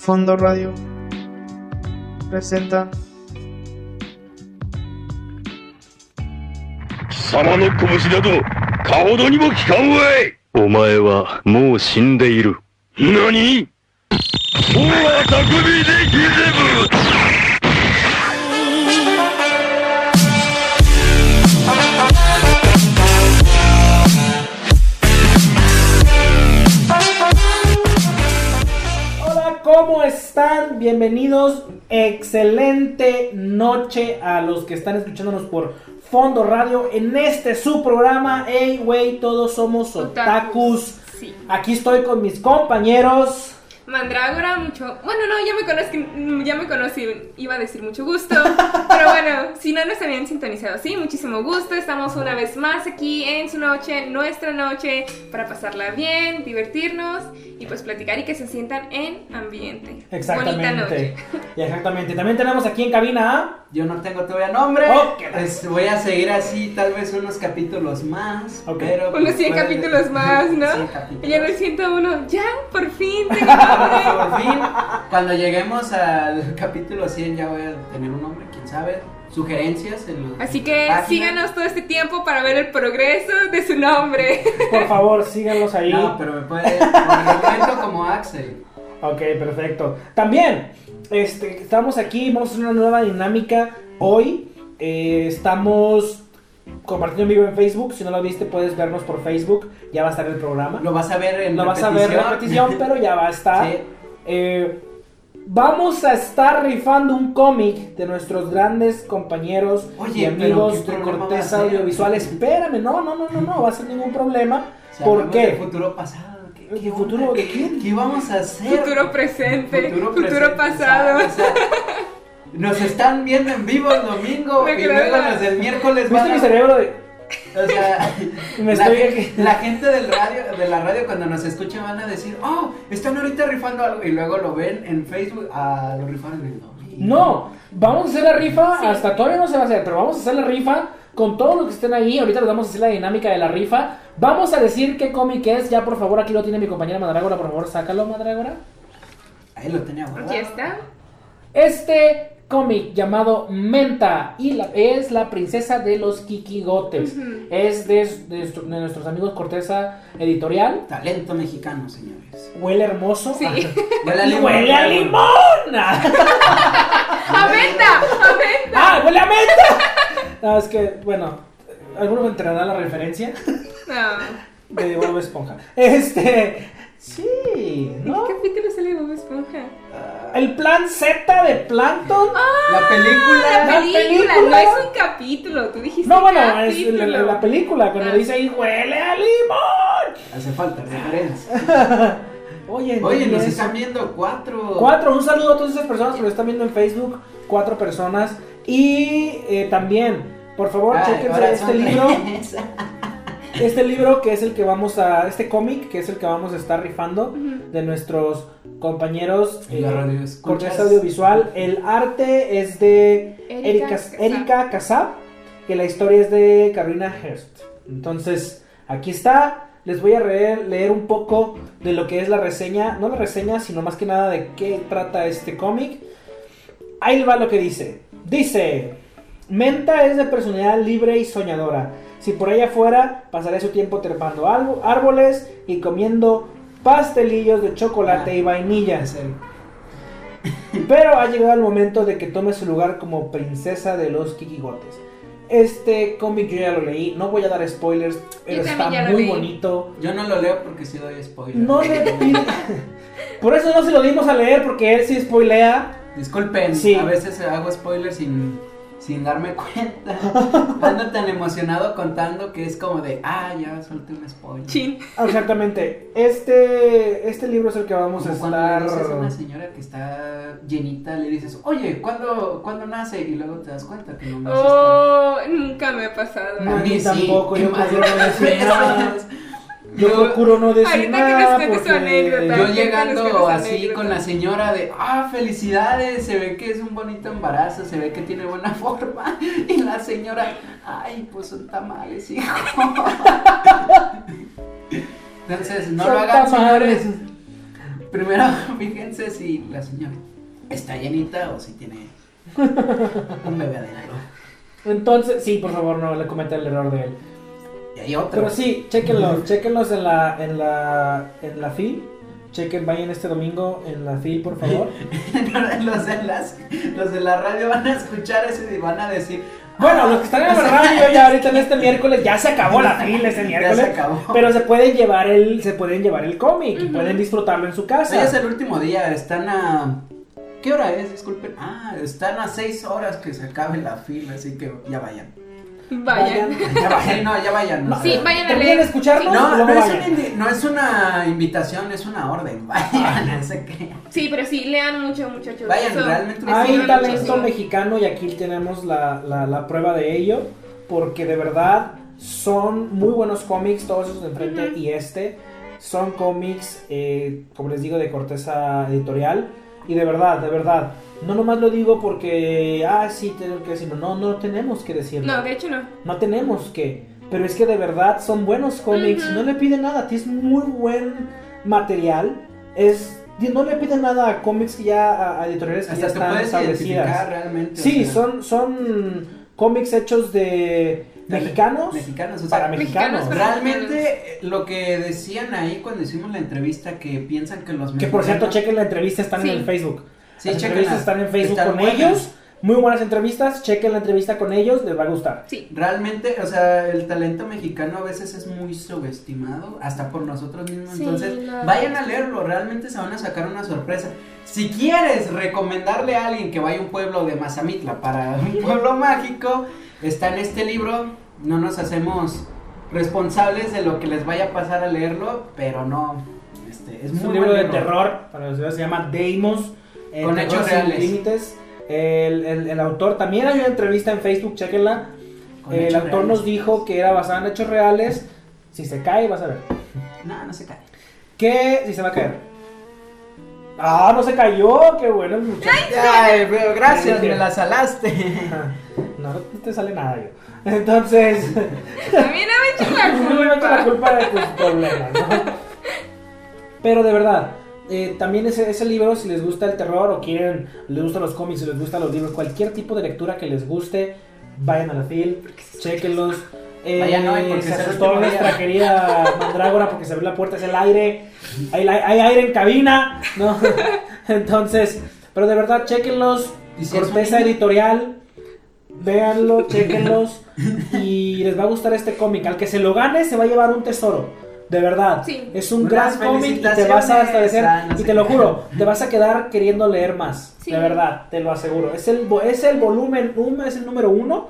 Fondo Radio presenta. 貴 están? Bienvenidos. Excelente noche a los que están escuchándonos por Fondo Radio en este su programa. Hey, wey, todos somos otakus. Sí. Aquí estoy con mis compañeros. Mandrágora, mucho. Bueno, no, ya me conozco, ya me conocí, iba a decir mucho gusto. pero bueno, si no nos habían sintonizado, sí, muchísimo gusto. Estamos una vez más aquí en su noche, nuestra noche, para pasarla bien, divertirnos y pues platicar y que se sientan en ambiente. Bonita Exactamente. noche. Y exactamente. También tenemos aquí en cabina a. Yo no tengo todavía nombre. Oh, Pues voy a seguir así, tal vez unos capítulos más. Ok. Pero Unos pues, 100 puede- capítulos más, ¿no? 100 capítulos. Ya en el 101, ya, por fin, tengo. Por fin, cuando lleguemos al capítulo 100 ya voy a tener un nombre, quién sabe. Sugerencias en los Así que páginas. síganos todo este tiempo para ver el progreso de su nombre. Por favor, síganlos ahí. No, pero me puede. Por el momento como Axel. Ok, perfecto. También, este, estamos aquí, vamos a hacer una nueva dinámica. Hoy eh, estamos compartiendo en vivo en Facebook. Si no lo viste, puedes vernos por Facebook. Ya va a estar el programa. Lo vas a ver en No vas a ver repetición, pero ya va a estar. Sí. Eh, vamos a estar rifando un cómic de nuestros grandes compañeros Oye, y amigos pero ¿qué de Corteza? Audiovisual. Espérame, no, no, no, no, no, va a ser ningún problema. O sea, ¿Por qué? futuro pasado. ¿Qué, ¿El qué futuro de quién? ¿Qué vamos a hacer? Futuro presente, futuro, presente, pasado. o sea, nos están viendo en vivo el domingo Me y luego la- los del miércoles ¿Viste van mi a- cerebro de.? O sea, Me la, estoy- la gente del radio, de la radio cuando nos escucha van a decir, oh, están ahorita rifando algo y luego lo ven en Facebook, ah, lo rifaron en el domingo. No, vamos a hacer la rifa, Sí. hasta todavía no se va a hacer, pero vamos a hacer la rifa con todos los que estén ahí. Ahorita les vamos a hacer la dinámica de la rifa. Vamos a decir qué cómic es. Ya por favor, aquí lo tiene mi compañera Madrágora. Por favor, sácalo, Madrágora. Ahí lo tenía guardado. Aquí está. Este cómic llamado Menta y la- es la princesa de los Kikigotes. Es de, de nuestro- de nuestros amigos Corteza Editorial. Talento mexicano, señores. Huele hermoso. Sí. Huele a Y limón. huele a limón. ¡A venta! ¡A venta! ¡Ah, huele a menta! No, es que, bueno, algunos entenderán la referencia. No. de Bob Esponja. Este, sí, ¿En ¿no? qué capítulo sale Bob Esponja? El plan Z de Plankton. La película. La La película, película. no es un capítulo. Tú dijiste No, bueno, es capítulo. la, la película cuando Ah. dice ahí huele a limón. Hace falta referencia. Oye, Oye, ¿no nos es? están viendo cuatro. Cuatro, un saludo a todas esas personas que lo están viendo en Facebook. Cuatro personas. Y eh, también, por favor, Ay, chequense este libro. Este libro que es el que vamos a. Este cómic que es el que vamos a estar rifando de nuestros compañeros Y la radio escuchas. Corteza Audiovisual. El arte es de Erika Erika, Casab. Y la historia es de Carolina Hearst. Entonces, aquí está. Les voy a leer, leer un poco de lo que es la reseña. No la reseña, sino más que nada de qué trata este cómic. Ahí va lo que dice. Dice, Menta es de personalidad libre y soñadora. Si por ella fuera, pasaría su tiempo trepando algo- árboles y comiendo pastelillos de chocolate Ah. y vainilla. En serio. Pero ha llegado el momento de que tome su lugar como princesa de los Kikigotes. Este cómic yo ya lo leí, no voy a dar spoilers, pero está muy leí. bonito. Yo no lo leo porque si doy spoiler. No le pide- Por eso no se lo dimos a leer, porque él sí spoilea. Disculpen, Sí. a veces hago spoilers sin, sin darme cuenta. Ando tan emocionado contando que es como de, ah, ya solté un spoiler. Chin. Exactamente. Este, este libro es el que vamos a Como cuando le estar. dices a una señora que está llenita, le dices, oye, ¿cuándo, ¿cuándo nace? Y luego te das cuenta que no nace. Oh, nunca me ha pasado. No, a mí mí sí, tampoco, yo mal. procuro no decir nada. Yo Yo- procuro no decir que nada su porque- anécdota. Yo llegando así anécdota. con la señora de, ah, felicidades, se ve que es un bonito embarazo, se ve que tiene buena forma. Y la señora, ay, pues son tamales, hijo. Entonces, no Son lo hagan, tamales. señores. primero fíjense si la señora está llenita o si tiene un bebé adentro. Entonces, sí, por favor, no le cometa el error de él. Y hay otro. Pero sí, chequenlos, chequenlos en la, en la, en la FIL. Chequen, vayan este domingo en la FIL, por favor. los, de las, los de la radio van a escuchar eso y van a decir. Bueno, "Ah, los que están en la sea, radio ya ahorita en este miércoles ya se acabó la FIL este Ya miércoles. se acabó. Pero se pueden llevar el, se pueden llevar el cómic y pueden disfrutarlo en su casa. Hoy es el último día, están a. ¿Qué hora es? Disculpen. Ah, están a seis horas que se acabe la fila, así que ya vayan. Vayan. Ya vayan, no, ya vayan. No, Sí, vayan a Terminen de leer. escucharnos y No, no es, vayan. una, no es una invitación, es una orden. Vayan, no sé qué. Sí, pero sí, lean mucho, muchachos. Vayan, Eso realmente Hay sirve talento muchísimo. mexicano y aquí tenemos la, la, la prueba de ello. Porque de verdad son muy buenos cómics, todos esos de enfrente y este. Son cómics, eh, como les digo, de corteza editorial. Y de verdad, de verdad. No nomás lo digo porque, ah, sí, tengo que decirlo. No, no tenemos que decirlo. No, de hecho no. No tenemos que. Pero es que de verdad son buenos cómics. No le piden nada. Tienes muy buen material. Es. No le piden nada a cómics que ya. a, a editoriales que ya Hasta están establecidas. realmente. o Sí, sea, son, son cómics hechos de mexicanos. Mexicanos, o sea, para mexicanos. mexicanos para- Realmente lo que decían ahí cuando hicimos la entrevista que piensan que los Que por cierto, mexicanos- chequen la entrevista, están Sí. en el Facebook. Sí, Las entrevistas están en Facebook Están con buenas. ellos. Muy buenas entrevistas. Chequen la entrevista con ellos, les va a gustar. Sí. Realmente, o sea, el talento mexicano a veces es muy subestimado, hasta por nosotros mismos. Sí, Entonces, la vayan a leerlo, realmente se van a sacar una sorpresa. Si quieres recomendarle a alguien que vaya a un pueblo de Mazamitla para un pueblo mágico, está en este libro. No nos hacemos responsables de lo que les vaya a pasar a leerlo, pero no. Este, es Es muy un libro de terror, para los que se llama Deimos. eh, Con hechos reales. límites. El, el- el autor, también hay una entrevista en Facebook, chequenla. Con El autor reales. nos dijo que era basada en hechos reales. Si se cae, vas a ver. No, no se cae. Que si se va a caer. Ah, no se cayó, qué bueno el muchacho. Ay, pero gracias, me la salaste. No, no te sale nada yo. Entonces, También no me echen la no me echo la culpa. culpa de tus problemas, ¿no? Pero de verdad, eh, también ese, ese libro, si les gusta el terror o quieren, les gustan los cómics, si les gustan los libros, cualquier tipo de lectura que les guste, vayan a la FIL, chequenlos. Eh, Vayan hoy, porque se el asustó nuestra querida Mandrágora porque se abrió la puerta, es el aire, hay, hay aire en cabina, ¿no? Entonces, pero de verdad, chequenlos, ¿Y si es un corteza editorial, véanlo, chequenlos y les va a gustar este cómic. Al que se lo gane se va a llevar un tesoro. De verdad. Sí. Es un Unas gran cómic y te vas a felicitaciones. Ah, no y te lo juro, te vas a quedar queriendo leer más. Sí. De verdad, te lo aseguro. Es el, es el volumen 1, es el número uno.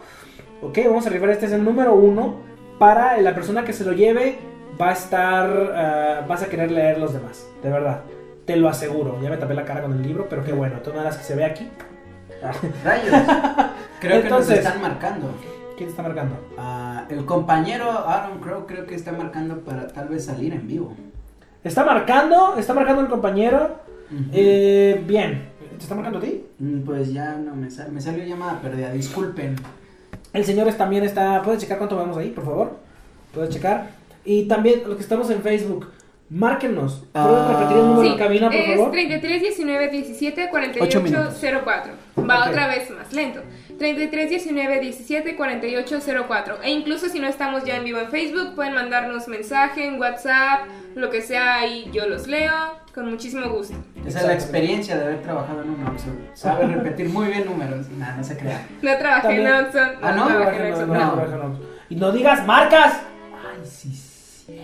Ok, vamos a rifar. Este es el número uno. Para la persona que se lo lleve, va a estar. ah, vas a querer leer los demás. De verdad. Te lo aseguro. Ya me tapé la cara con el libro, pero qué bueno. De todas maneras que se ve aquí. Ah, Rayos. Creo Entonces- que nos están marcando. ¿Quién está marcando? Ah, el compañero Aaron Crow creo que está marcando para tal vez salir en vivo. Está marcando, está marcando el compañero. Eh, bien. ¿Te está marcando a ti? Mm, Pues ya no me sale, me salió llamada perdida, disculpen. El señor también está. ¿Puedes checar cuánto vamos ahí, por favor? ¿Puedes checar? Y también los que estamos en Facebook, márquenos. ¿Pueden Ah, repetir el número Sí, de cabina, por es favor? 33 19 17 Ocho 48 minutos. 04. Va otra vez más lento. 33 19 17 48 04. E incluso si no estamos ya en vivo en Facebook, pueden mandarnos mensaje en WhatsApp, lo que sea, y yo los leo con muchísimo gusto. Esa es la experiencia de haber trabajado en un Oxxo. Sabe repetir muy bien números. Nada, no se crea. No trabajé También- en Oxxo. Ah, ¿no? trabajé en No, Oxxo, no, no. no, no, no. Y no digas marcas. Ay, sí, sí.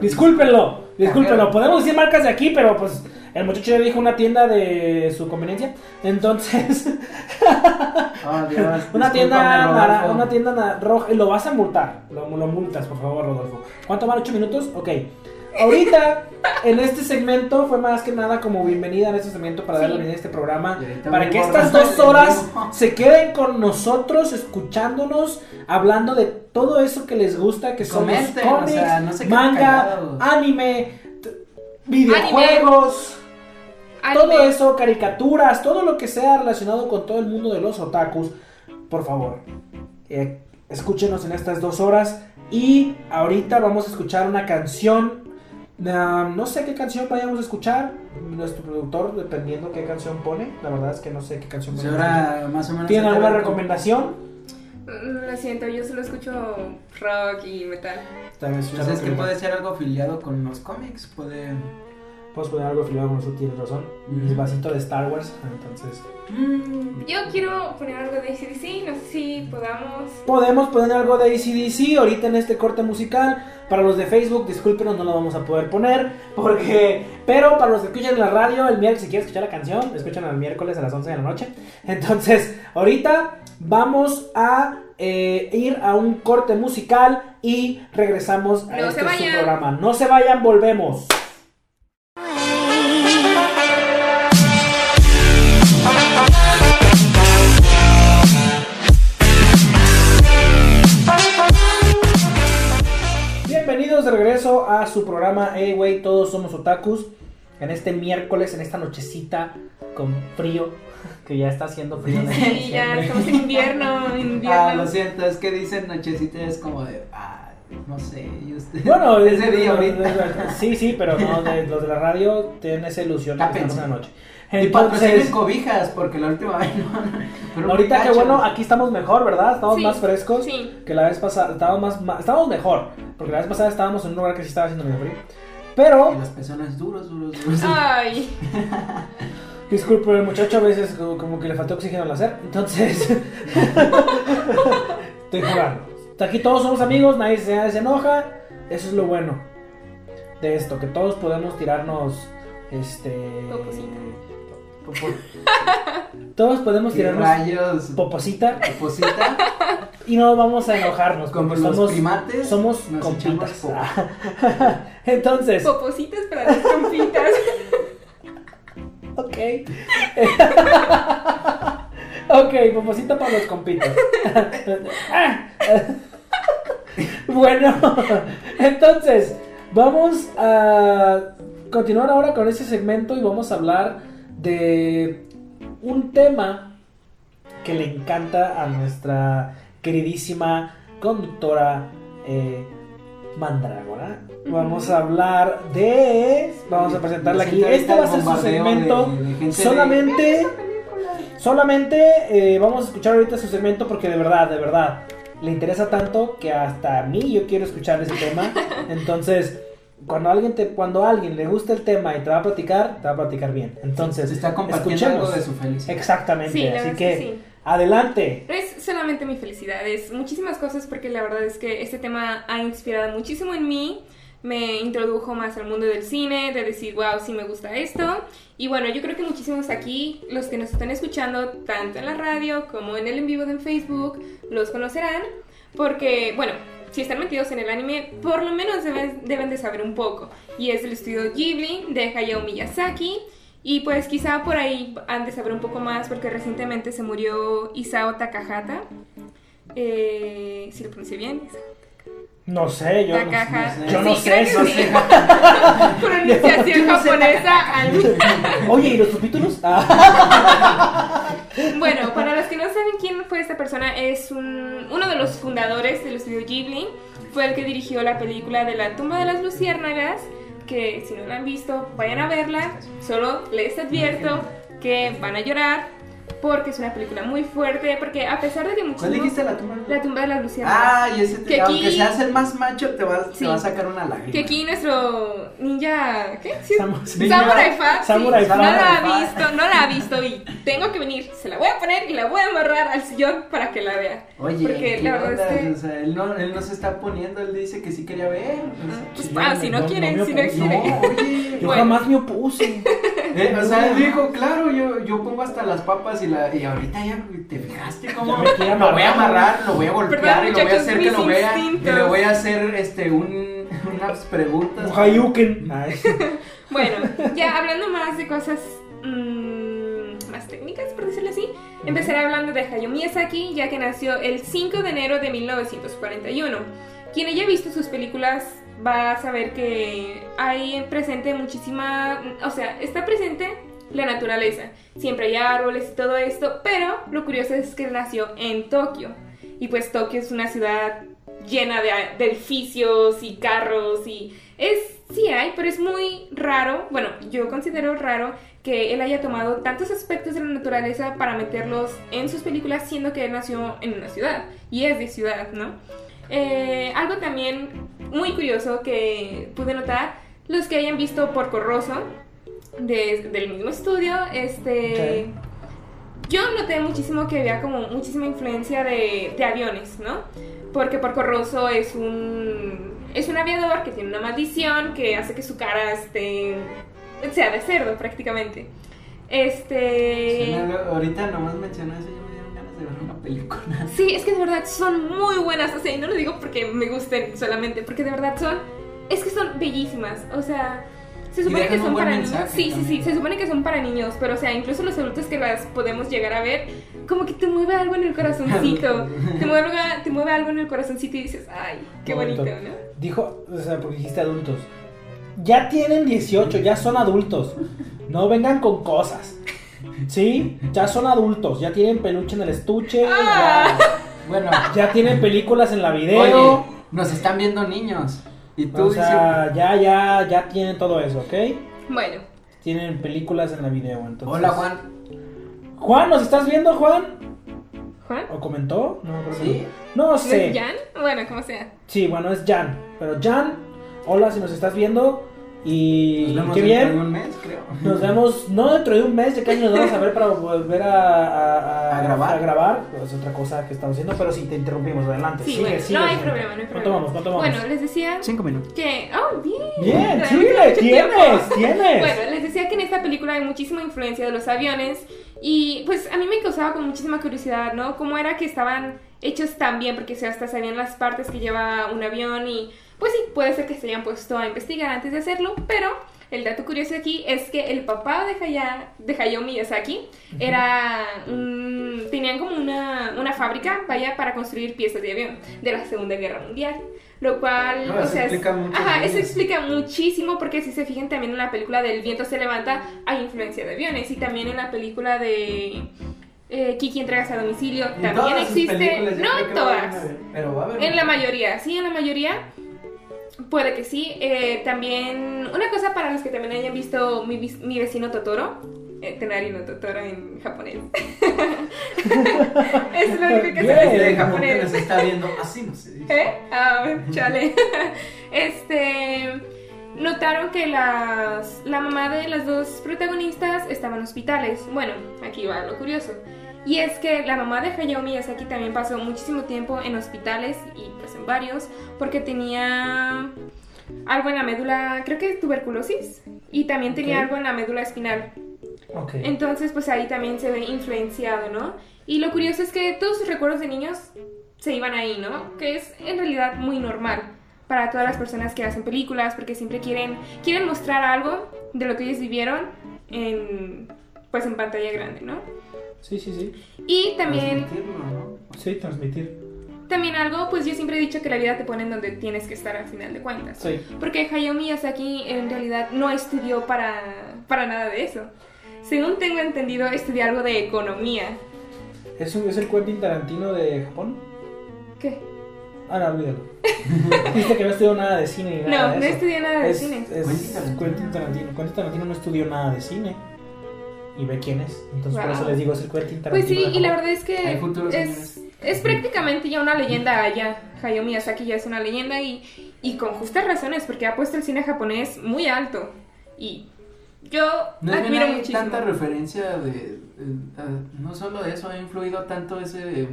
Discúlpenlo, discúlpenlo. Podemos decir marcas de aquí, pero pues el muchacho ya dijo una tienda de su conveniencia. Entonces, Oh, Dios. una tienda, una tienda roja. Lo vas a multar. Lo, lo multas, por favor, Rodolfo. ¿Cuánto van? ¿8 minutos? Ok. Ahorita, en este segmento, fue más que nada como bienvenida en este segmento para Sí. darle bienvenida a este programa. Para que estas dos horas se queden con nosotros, escuchándonos, hablando de todo eso que les gusta, que son los Comenten, o cómics, sea, no se queden manga, anime, videojuegos, todo Anime. eso, caricaturas, todo lo que sea relacionado con todo el mundo de los otakus. Por favor, eh, escúchenos en estas dos horas. Y ahorita vamos a escuchar una canción No sé qué canción vayamos a escuchar. Nuestro productor, dependiendo qué canción pone. La verdad es que no sé qué canción Pues ahora más o menos. ¿Tienen se alguna recomendación? Mm, Lo siento, yo solo escucho rock y metal. Tal vez Pues es que puede ser algo afiliado con los cómics, puede... Puedes poner algo afiliado con eso, tienes razón. Mi Ujú. vasito de Star Wars, entonces. Mm, Yo quiero poner algo de ACDC, no sé si podamos. Podemos poner algo de ACDC ahorita en este corte musical. Para los de Facebook, discúlpenos, no lo vamos a poder poner. Porque. Pero para los que escuchan en la radio, el miércoles, si quieren escuchar la canción, escuchan el miércoles a las 11 de la noche. Entonces, ahorita vamos a eh, ir a un corte musical y regresamos a este programa. No se vayan, volvemos. Regreso a su programa Hey Wey, todos somos otakus. En este miércoles, en esta nochecita con frío, que ya está haciendo frío. en Sí, ya estamos en invierno, Ah, lo siento, es que dicen nochecita es como de... Ah, no sé, y usted... Bueno, ese es- día ahorita. Sí, sí, pero no, de- los de la radio tienen esa ilusión de que Tápense. estamos en la noche. Y patrocinen Entonces, cobijas, porque la última vez no... ahorita que bueno, aquí estamos mejor, ¿verdad? Estamos Sí, más frescos sí. que la vez pasada. Estábamos, más, estábamos mejor, porque la vez pasada estábamos en un lugar que sí estaba haciendo medio frío. Pero, Y los pezones duros, duros, duros. Ay, disculpe, el muchacho a veces como, como que le faltó oxígeno al hacer. Entonces, estoy jugando. Aquí todos somos amigos, nadie se, nadie se enoja. Eso es lo bueno de esto, que todos podemos tirarnos. Este. Poposita. Popo- Todos podemos ¿Qué tirarnos rayos? poposita Poposita, y no vamos a enojarnos como porque los somos, primates. somos nos compitas. Entonces, popositas para las compitas. ok. ok, poposita para los compitas. bueno, entonces, vamos a continuar ahora con este segmento y vamos a hablar de un tema que le encanta a nuestra queridísima conductora eh, Mandrágora. Vamos a hablar de. Vamos a presentarla aquí. Este va a ser su segmento. de- de gente de- Solamente. Solamente eh, vamos a escuchar ahorita su segmento porque de verdad, de verdad, le interesa tanto que hasta a mí yo quiero escuchar ese tema. Entonces, cuando alguien te, cuando a alguien le gusta el tema y te va a platicar, te va a platicar bien. Entonces, Se está compartiendo escuchemos. algo de su felicidad. Exactamente. Sí, la Así que, sí. adelante. No es solamente mi felicidad, es muchísimas cosas porque la verdad es que este tema ha inspirado muchísimo en mí. Me introdujo más al mundo del cine, de decir, wow, sí me gusta esto. Y bueno, yo creo que muchísimos aquí, los que nos están escuchando, tanto en la radio como en el en vivo de Facebook, los conocerán. Porque, bueno, si están metidos en el anime, por lo menos deben, de saber un poco. Y es el estudio Ghibli de Hayao Miyazaki. Y pues quizá por ahí han de saber un poco más porque recientemente se murió Isao Takahata. Eh, si lo pronuncié bien. No sé, yo no, Takahata. no sé. yo no Sí, sé. no sí. sé. Pronunciación Yo no sé japonesa al... Oye, ¿y los subtítulos? Ah. Bueno, para los que no saben quién fue esta persona, es un- uno de los fundadores del estudio Ghibli. Fue el que dirigió la película de la tumba de las luciérnagas, que si no la han visto, vayan a verla. Solo les advierto que van a llorar porque es una película muy fuerte, porque a pesar de que ¿Cuál muchísimos... dijiste la tumba? La tumba de las luciérnagas. Ah, y ese te, Que aquí- aunque seas el más macho, te va, Sí. te va a sacar una lágrima. Que aquí nuestro ninja... ¿Qué? Sí, Samu- Samurai Fat. sí, Samurai no Fat. la ha Samurai visto, no la ha visto y tengo que venir. Se la voy a poner y la voy a amarrar al sillón para que la vea. Oye, Porque ¿qué la verdad es que- O sea, él no, él no se está poniendo, él dice que sí quería ver. Pues, yo ah, no si no no- quiere, no si no opuse. No, quiere. oye. Yo Bueno. jamás me opuse. Eh, o sea, él dijo, claro, yo, yo pongo hasta las papas y la y ahorita ya te fijaste cómo me quiere lo voy a amarrar. lo voy a golpear Perdón, y lo voy a hacer que lo vea y le voy a hacer este un, unas preguntas. Un Hayuken. Ay. Bueno, ya hablando más de cosas mm, más técnicas, por decirlo así, empezaré hablando de Hayao Miyazaki, ya que nació el 5 de enero de 1941. Quien haya visto sus películas va a saber que hay presente muchísima, o sea, está presente la naturaleza. Siempre hay árboles y todo esto, pero lo curioso es que nació en Tokio. Y pues Tokio es una ciudad llena de, edificios y carros y es sí hay, pero es muy raro, bueno, yo considero raro que él haya tomado tantos aspectos de la naturaleza para meterlos en sus películas, siendo que él nació en una ciudad y es de ciudad, ¿no? Eh, algo también muy curioso que pude notar, los que hayan visto Porco Rosso, de- del mismo estudio, este... Yo noté muchísimo que había como muchísima influencia de, de aviones, ¿no? Porque Porco Rosso es un, es un aviador que tiene una maldición que hace que su cara esté, sea de cerdo prácticamente. Este... Suena- ahorita nomás mencionó eso, película. Sí, es que de verdad son muy buenas. O sea, y no lo digo porque me gusten solamente, porque de verdad son. Es que son bellísimas. O sea, se supone que son para niños. Sí, sí, sí. también. Se supone que son para niños, pero o sea, incluso los adultos que las podemos llegar a ver, como que te mueve algo en el corazoncito. te, mueve, te mueve algo en el corazoncito y dices, ay, qué bonito, Bonito. ¿no? Dijo, o sea, porque dijiste adultos. Ya tienen 18, ya son adultos. No vengan con cosas. ¿Sí? Ya son adultos, ya tienen peluche en el estuche, Ah. Bueno, ya, ya tienen películas en la video. oye, nos están viendo niños. Y tú o sea, ya, ya, ya tienen todo eso, ¿ok? Bueno, Tienen películas en la video, entonces. Hola Juan. Juan, ¿nos estás viendo, Juan? Juan. ¿O comentó? No, creo Sí. ¿No sé. es Jan? Bueno, como sea. Sí, bueno, es Jan. Pero Jan, hola si nos estás viendo. Y Nos vemos qué dentro bien. de un mes, creo. Nos vemos, no dentro de un mes, de qué año nos vamos a ver para volver a, a- A grabar. a grabar. Es otra cosa que estamos haciendo, pero sí te interrumpimos. Adelante. Sí, sigue, bueno, sigue, no hay sigue. problema, no hay ¿Cuánto problema. vamos? ¿Cuánto vamos? Bueno, les decía Cinco minutos. que. ¡Oh, bien! Bien, tiempo. tienes, tienes. Bueno, les decía que en esta película hay muchísima influencia de los aviones y pues a mí me causaba con muchísima curiosidad, ¿no? Cómo era que estaban hechos tan bien, porque si hasta sabían las partes que lleva un avión y pues sí, puede ser que se hayan puesto a investigar antes de hacerlo, pero el dato curioso aquí es que el papá de, Haya, de Hayao Miyazaki era tenían como una, una fábrica, vaya, para construir piezas de avión de la Segunda Guerra Mundial. Lo cual, No, o eso sea, es- explica ajá, eso explica muchísimo porque si se fijan también en la película del viento se levanta hay influencia de aviones y también en la película de eh, Kiki entregas a domicilio En también existe, no en todas, Pero va a haber en la mayoría, sí, en la mayoría. Puede que sí. Eh, también, una cosa para los que también hayan visto mi, vecino Totoro. Eh, Tenari no Totoro en japonés. es lo único que se dice en japonés. nos está viendo, así no se dice. ¿Eh? Ah, chale. Este. Notaron que las, la mamá de las dos protagonistas estaban en hospitales. Bueno, aquí va lo curioso. Y es que la mamá de Hayao Miyazaki también pasó muchísimo tiempo en hospitales y pues en varios porque tenía algo en la médula, creo que tuberculosis y también tenía algo en la médula espinal. Ok. Entonces, pues ahí también se ve influenciado, ¿no? Y lo curioso es que todos sus recuerdos de niños se iban ahí, ¿no? Que es en realidad muy normal para todas las personas que hacen películas porque siempre quieren quieren mostrar algo de lo que ellos vivieron en pues en pantalla grande, ¿no? Sí, sí, sí. Y también Transmitirlo, ¿no? Sí, transmitir. también algo, pues yo siempre he dicho que la vida te pone en donde tienes que estar al final de cuentas. Sí. Porque Hayao Miyazaki en realidad no estudió para, para nada de eso. Según tengo entendido, estudió algo de economía. ¿Es, un- ¿Es el Quentin Tarantino de Japón? ¿Qué? Ah, no, olvídalo. Viste que no estudió nada de cine ni nada No, de no estudió nada de es, cine. Es. Quentin Tarantino. Quentin Tarantino no estudió nada de cine. Y ve quién es. Entonces por eso les digo, es el Quentin Pues Tarantino. sí, de y la verdad es que es, es prácticamente ya una leyenda allá. Hayao Miyazaki ya es una leyenda y, y con justas razones porque ha puesto el cine japonés muy alto. Y yo No es bien admiro hay muchísimo. tanta referencia de, de- a- no solo de eso ha influido tanto ese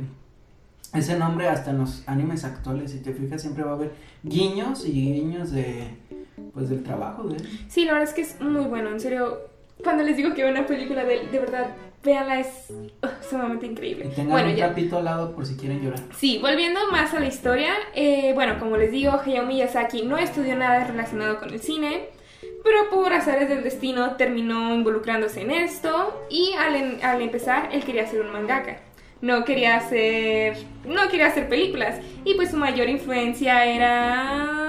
ese nombre hasta en los animes actuales si te fijas siempre va a haber guiños y guiños de pues del trabajo de él Sí, la verdad es que es muy bueno, en serio. Cuando les digo que una película de de verdad, véanla, es uh, sumamente y increíble. tengan Bueno, un ya. al lado por si quieren llorar Sí, volviendo más a la historia, eh, bueno, como les digo, Hayao Miyazaki no estudió nada relacionado con el cine, pero por azares del destino terminó involucrándose en esto y al, en- al empezar él quería ser un mangaka. No quería hacer, no quería hacer películas y pues su mayor influencia era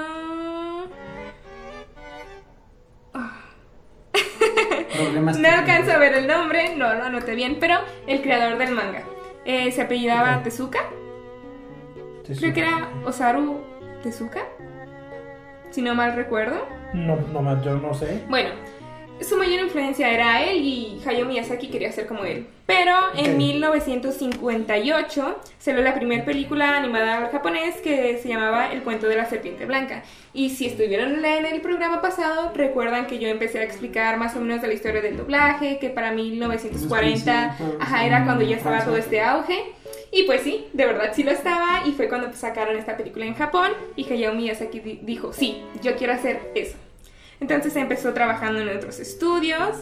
problemas No alcanzo a ver el nombre, no lo anoté bien, pero el creador del manga. Eh, se apellidaba Ok. Tezuka, sí. creo que era Osaru Tezuka, si no mal recuerdo. No, no, yo no sé. Bueno, su mayor influencia era él y Hayao Miyazaki quería ser como él. Pero en Ok. 1958 salió la primera película animada japonés que se llamaba El cuento de la serpiente blanca. Y si estuvieron en el programa pasado, recuerdan que yo empecé a explicar más o menos de la historia del doblaje, que para 1940 Los principios, ajá, era cuando ya estaba todo este auge. Y pues sí, de verdad sí lo estaba. Y fue cuando sacaron esta película en Japón. Y Hayao Miyazaki di- dijo, sí, yo quiero hacer eso. Entonces empezó trabajando en otros estudios,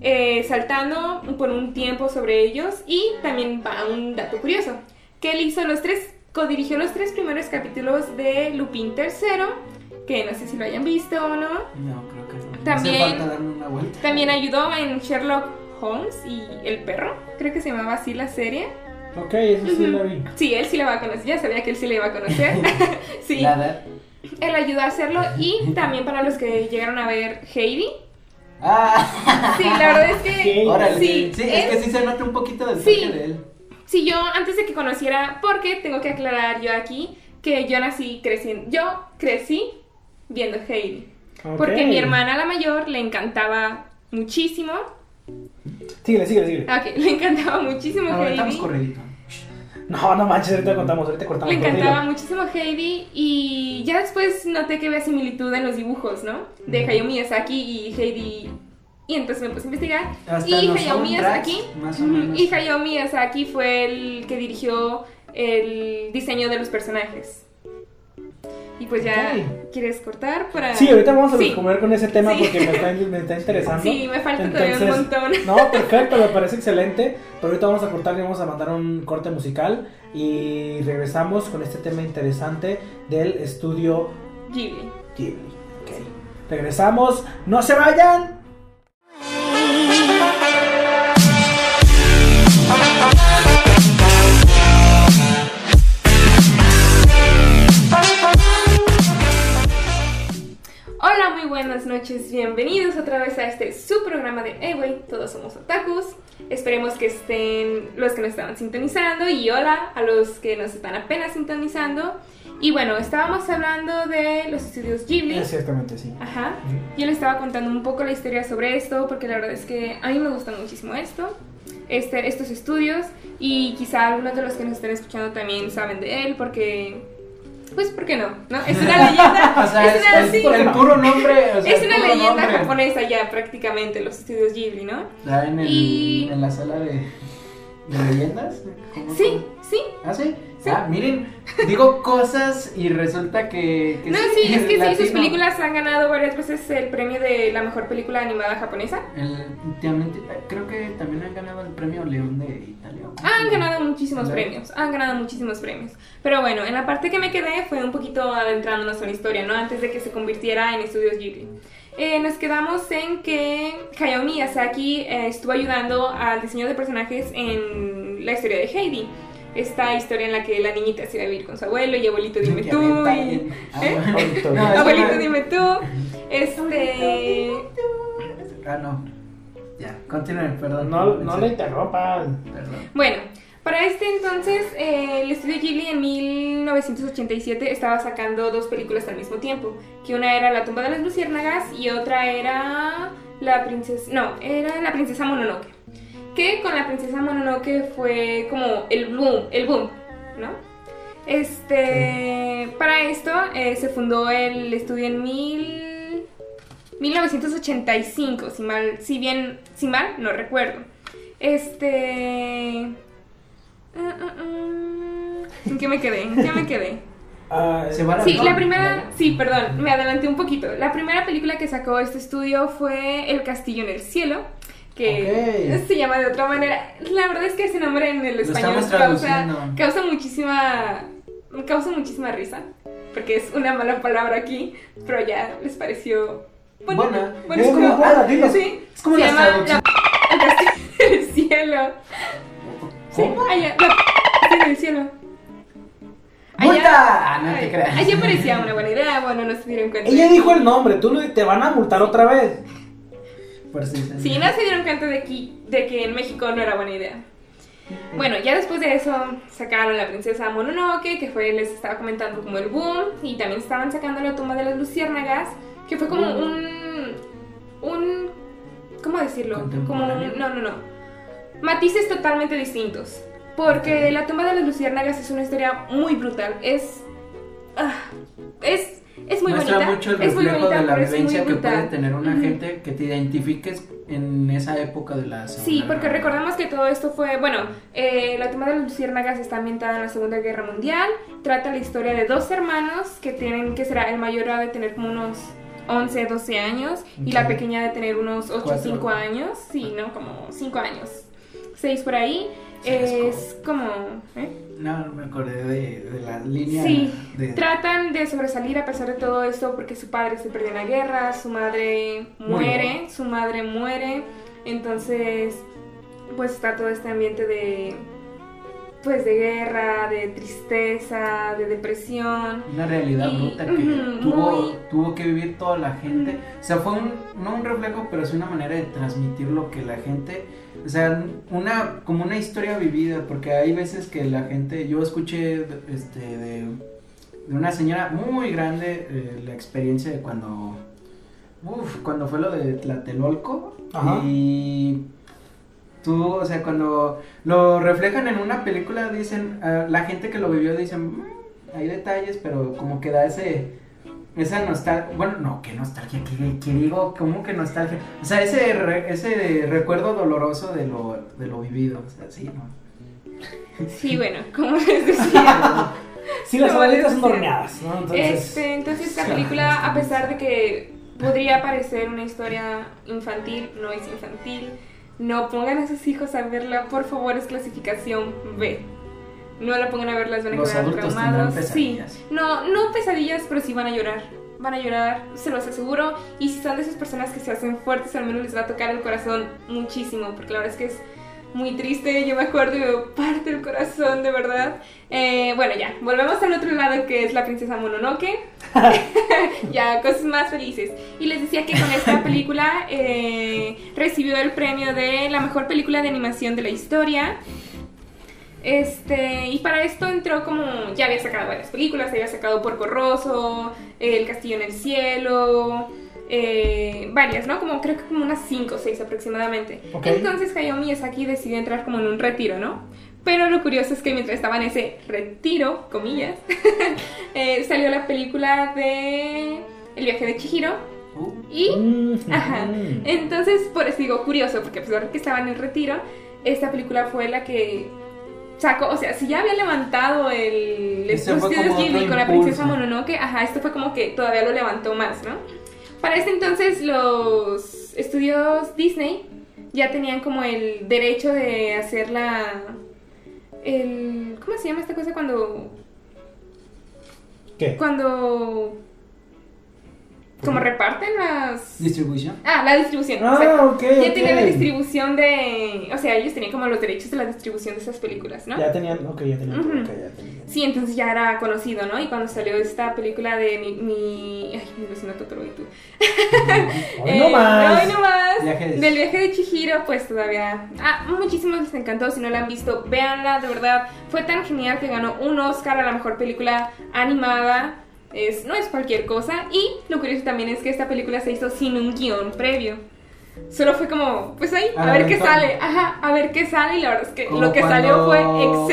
eh, saltando por un tiempo sobre ellos. Y también va un dato curioso, que él hizo los tres, codirigió los tres primeros capítulos de Lupin III, que no sé si lo hayan visto o no. No, creo que no. También- falta darme una vuelta. También ayudó en Sherlock Holmes y El Perro, creo que se llamaba así la serie. Ok, eso sí Ujú. lo vi. Sí, él sí le va a conocer, ya sabía que él sí le iba a conocer. sí, La edad. Él ayudó a hacerlo y también para los que llegaron a ver Heidi. Ah, Sí, la verdad es que órale. sí, Sí, es que sí se nota un poquito del Sí. toque de él. Sí, yo antes de que conociera, porque tengo que aclarar yo aquí que yo nací creciendo, yo crecí viendo Heidi. Porque mi hermana la mayor le encantaba muchísimo. Síguele, síguele, síguele. Ok, le encantaba muchísimo Ahora estamos Heidi. No, no manches, ahorita contamos, ahorita cortamos. Le pero encantaba dilo. muchísimo Heidi y ya después noté que había similitud en los dibujos, ¿no? De. Hayao Miyazaki y Heidi. Y entonces me puse a investigar. Hasta y los Hayao Miyazaki. más o menos. Y Hayao Miyazaki fue el que dirigió el diseño de los personajes. Y pues ya. ¿quieres cortar para...? Sí, ahorita vamos a Sí. comer con ese tema Sí. porque me está, me está interesando. Sí, me falta todavía un montón. No, perfecto, me parece excelente. Pero ahorita vamos a cortar y vamos a mandar un corte musical. Y regresamos con este tema interesante del estudio Ghibli. Ghibli. Ok. Regresamos, no se vayan. Noches, bienvenidos otra vez a este su programa de Hey Wey, todos somos otakus. Esperemos que estén los que nos estaban sintonizando y hola a los que nos están apenas sintonizando. Y bueno, estábamos hablando de los estudios Ghibli. Ciertamente, sí. Ajá. Yo les estaba contando un poco la historia sobre esto porque la verdad es que a mí me gusta muchísimo esto, este, estos estudios y quizá algunos de los que nos estén escuchando también saben de él porque, pues, ¿por qué no? ¿No? Es una leyenda, O sea, es, es, una, el, sí, el puro nombre. o sea, es una leyenda nombre. japonesa ya prácticamente los estudios Ghibli, ¿no? ¿Ya en, el, Y- en la sala de, de leyendas? ¿Cómo Sí, sí. ¿Ah, sí? Ah, miren, digo cosas y resulta que. que No, sí, es que sí, sus películas han ganado varias veces el premio de la mejor película animada japonesa. El- últimamente, creo que también han ganado el premio León de Italia. Han ganado muchísimos ¿Verdad? premios, han ganado muchísimos premios. Pero bueno, en la parte que me quedé fue un poquito adentrándonos en la historia, ¿no? Antes de que se convirtiera en estudios Ghibli. Eh, nos quedamos en que Hayao Miyazaki eh, estuvo ayudando al diseño de personajes en la historia de Heidi. Esta historia en la que la niñita se iba a vivir con su abuelo y abuelito dime tú. y-. Ah, ¿Eh? bueno. Abuelito, No, dime tú. Este... Ah, no. Ya, continúen, perdón. No, no le interrumpan. Perdón. Bueno, para este entonces, eh, el estudio Ghibli en 1987 estaba sacando dos películas al mismo tiempo. Que una era La tumba de las luciérnagas y otra era La princesa... No, era La princesa Mononoke. Que con La princesa Mononoke fue como el boom, el boom, ¿no? Este... Para esto eh, se fundó el estudio en mil... 1985, si mal, si bien, si mal, no recuerdo. Este... ah, ah, ah. ¿En qué me quedé? ¿En qué me quedé? Se Sí, la primera, sí, perdón, me adelanté un poquito. La primera película que sacó este estudio fue El Castillo en el Cielo, que Ok. se llama de otra manera. La verdad es que ese nombre en el español causa, causa muchísima, causa muchísima risa, porque es una mala palabra aquí, pero ya les pareció bonita. Buena. Bueno, Es muy buena, dilo. sí, Es como se las llama traducciones. la- El Castillo en el Cielo. Sí, ¿Cómo? allá, la Castillo en el Cielo. ¡Multa! Ah, no te creas. Allá parecía una buena idea, bueno, no se dieron cuenta. Ella dijo el nombre, tú lo- te van a multar otra vez. Por Sí, no se dieron cuenta de, aquí, de que en México no era buena idea. Bueno, ya después de eso sacaron la princesa Mononoke, que fue, les estaba comentando como el boom, y también estaban sacando la tumba de las luciérnagas, que fue como un, un, ¿cómo decirlo? Como un, no, no, no, matices totalmente distintos, porque La tumba de las luciérnagas es una historia muy brutal, es, ah, es, es muy Muestra bonita, mucho el es reflejo bonita, de la vivencia que puede tener una Ujú. gente que te identifiques en esa época de la Segunda Sí, porque Guerra. recordamos que todo esto fue, bueno, eh, la tumba de las luciérnagas está ambientada en la Segunda Guerra Mundial, trata la historia de dos hermanos que tienen, que será, el mayor ha de tener como unos 11, 12 años y la pequeña de tener unos 8, Cuatro. 5 años, sí, ¿no? Como 5 años, 6 por ahí. Es es como... ¿eh? No, me acordé de, de la línea Sí, de... tratan de sobresalir a pesar de todo esto porque su padre se perdió en la guerra, su madre muere, su madre muere, entonces pues está todo este ambiente de pues de guerra, de tristeza, de depresión. Una realidad Y- bruta que tuvo, muy- tuvo que vivir toda la gente. O sea, fue un, no un reflejo, pero sí una manera de transmitir lo que la gente, o sea, una, como una historia vivida, porque hay veces que la gente, yo escuché este, de, de una señora muy grande eh, la experiencia de cuando, uf, cuando fue lo de Tlatelolco Ajá. y tú, o sea, cuando lo reflejan en una película, dicen, ah, la gente que lo vivió dicen, "Mm, hay detalles, pero como que da ese, esa nostalgia, bueno, no, qué nostalgia, ¿qué, qué digo? ¿Cómo que nostalgia? O sea, ese, re- ese recuerdo doloroso de lo, de lo vivido, o sea, sí, ¿no? Sí, bueno, como les decía. Sí, las abuelitas son horneadas, ¿no? Entonces, Este, entonces esta película, a pesar de que podría parecer una historia infantil, no es infantil. No pongan a sus hijos a verla, por favor, es clasificación B. No la pongan a verla, van a Los quedar adultos traumados. Sí, no, no pesadillas, pero sí van a llorar. Van a llorar, se los aseguro. Y si son de esas personas que se hacen fuertes, al menos les va a tocar el corazón muchísimo, porque la verdad es que es muy triste. Yo me acuerdo y me parte el corazón, de verdad. Eh, bueno, ya, volvemos al otro lado que es la princesa Mononoke. ya, cosas más felices. Y les decía que con esta película eh, recibió el premio de la mejor película de animación de la historia. Este, y para esto entró como, ya había sacado varias películas, había sacado Porco Rosso, El Castillo en el Cielo, eh, varias, ¿no? Como creo que como unas 5 o 6 aproximadamente. Ok. Entonces Hayao Miyazaki decidió entrar como en un retiro, ¿no? Pero lo curioso es que mientras estaba en ese retiro, comillas, eh, salió la película de El viaje de Chihiro Uh, y Mm, Ajá. Entonces, por eso digo curioso, porque a pesar de que estaba en el retiro, esta película fue la que sacó, o sea, si ya había levantado el estudios como Ghibli con la princesa Mononoke, ajá, esto fue como que todavía lo levantó más, ¿no? Para este entonces los estudios Disney ya tenían como el derecho de hacer la el ¿cómo se llama esta cosa cuando ¿Qué? cuando como reparten las distribución. Ah, la distribución. Ah, exacto. ok, Ya ok. tenían la distribución de. O sea, ellos tenían como los derechos de la distribución de esas películas, ¿no? Ya tenían, ok, ya tenían. Ujú. ok, ya tenían. Sí, entonces ya era conocido, ¿no? Y cuando salió esta película de mi. mi ay, mi vecino Totoro y tú. Hoy Eh, no más. Hoy no más. Viaje de- Del viaje de Chihiro, pues todavía. Ah, muchísimos les encantó. Si no la han visto, véanla, de verdad. Fue tan genial que ganó un Oscar a la mejor película animada. Es, no es cualquier cosa. Y lo curioso también es que esta película se hizo sin un guion previo. Solo fue como, pues ahí, a ver qué sale. Ajá, a ver qué sale. Y la verdad es que Como lo que cuando- salió fue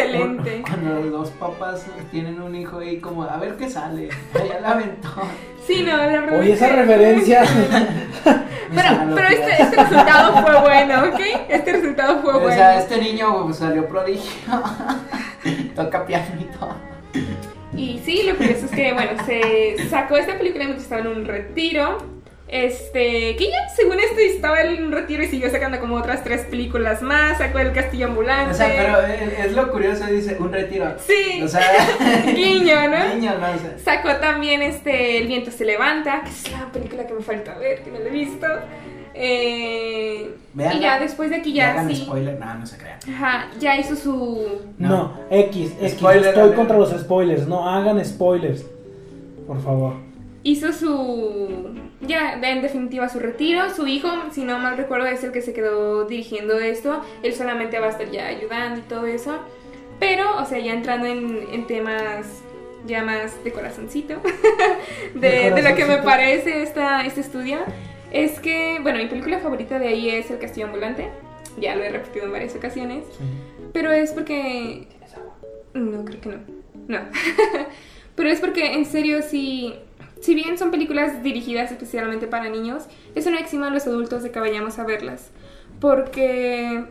excelente. Cuando los dos papás tienen un hijo y como, a ver qué sale. Allá la aventó. Sí, no, la verdad. Oye, es esa que- referencia. Pero, pero este, este resultado fue bueno, ¿ok? Este resultado fue O bueno. sea, este niño salió prodigio. Toca pianito. Y sí, lo curioso es que, bueno, se sacó esta película mientras estaba en un retiro. Este, que ya, según esto, estaba en un retiro y siguió sacando como otras tres películas más. Sacó El Castillo Ambulante. O sea, pero es, es lo curioso, dice, un retiro. Sí. O sea, Guiño, ¿no? Niño, no sé. Sacó también este El viento se levanta, que es la película que me falta ver, que no la he visto. Eh, y ya después de aquí No ya hagan sí. spoiler, no, no se crean. Ajá, ya hizo su. No, No. X, X. Spoiler estoy alert. contra los spoilers. No hagan spoilers. Por favor. hizo su ya en definitiva su retiro su hijo si no mal recuerdo es el que se quedó dirigiendo esto él solamente va a estar ya ayudando y todo eso pero o sea ya entrando en, en temas ya más de corazoncito, De de, de lo que me corazoncito. parece esta, este estudio, es que, bueno, mi película favorita de ahí es El Castillo Ambulante. Ya lo he repetido en varias ocasiones. Pero es porque... No, creo que no. No. Pero es porque, en serio, si... Si bien son películas dirigidas especialmente para niños, eso no exima a los adultos de que vayamos a verlas. Porque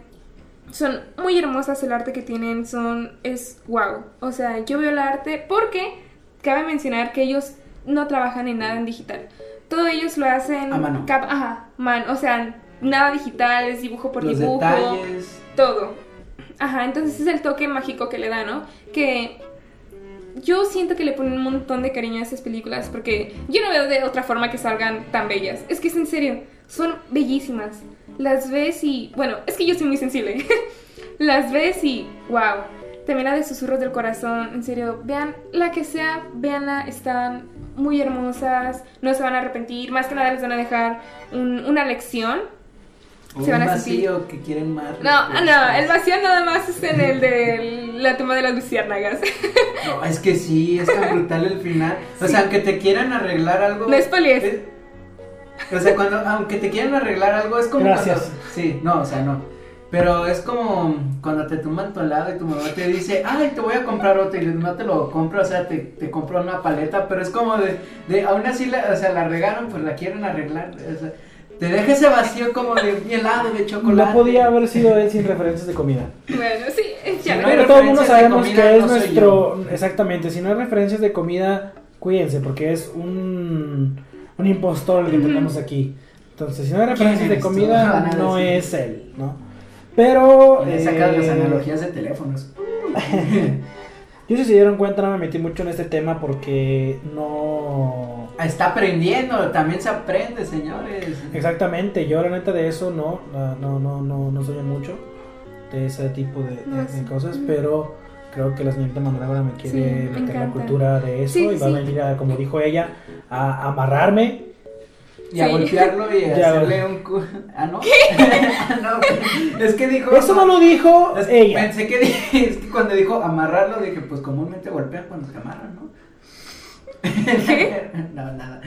son muy hermosas el arte que tienen, son... es wow. O sea, yo veo el arte porque cabe mencionar que ellos no trabajan en nada en digital. Todo ellos lo hacen... A mano. cap- Ajá, man. O sea, nada digital, es dibujo por Los dibujo detalles. todo. Ajá, entonces es el toque mágico que le da, ¿no? Que yo siento que le ponen un montón de cariño a esas películas porque yo no veo de otra forma que salgan tan bellas. Es que es en serio, son bellísimas. Las ves y, bueno, es que yo soy muy sensible. Las ves y, wow. También la de Susurros del Corazón, en serio, vean la que sea, véanla, están muy hermosas, no se van a arrepentir, más que nada les van a dejar un- una lección. O Se van un a sentir- vacío que quieren más. No, respuestas. no, el vacío nada más es en el de la toma de las luciérnagas. No, es que sí, es tan brutal el final. O sea, aunque te quieran arreglar algo. No spoilees. es- O sea, cuando, aunque te quieran arreglar algo, es como. Gracias. cuando- sí, no, o sea, no. Pero es como cuando te tumban tu helado y tu mamá te dice, ay, te voy a comprar otro y no te lo compro, o sea, te, te compro una paleta, pero es como de, de aún así, la, o sea, la regaron, pues la quieren arreglar, o sea, te deja ese vacío como de mi helado de chocolate. No podía haber sido él sin referencias de comida. Bueno, sí, ya. Si no Pero todo el mundo sabemos comida, que es no nuestro. Exactamente, si no hay referencias de comida, cuídense, porque es un, un impostor el que tenemos aquí. Entonces, si no hay referencias de comida, no es él, ¿no? Pero. Le sacas las eh, analogías de teléfonos. Yo, si se dieron cuenta, no me metí mucho en este tema porque no. Está aprendiendo, también se aprende, señores. Exactamente, yo la neta de eso no, no, no, no, no soy mucho de ese tipo de, de- No, de sí. cosas, pero creo que la señorita Manuela ahora me quiere Sí, me meter la cultura de eso Sí, y va sí. a venir a, como dijo ella, a amarrarme. Y a golpearlo y a Ya, hacerle un cu... Ah, no. No. Es que dijo. Eso no lo dijo Es- ella. Pensé que es que cuando dijo amarrarlo dije, pues comúnmente golpean cuando te amarran, ¿no? ¿Qué? no, nada.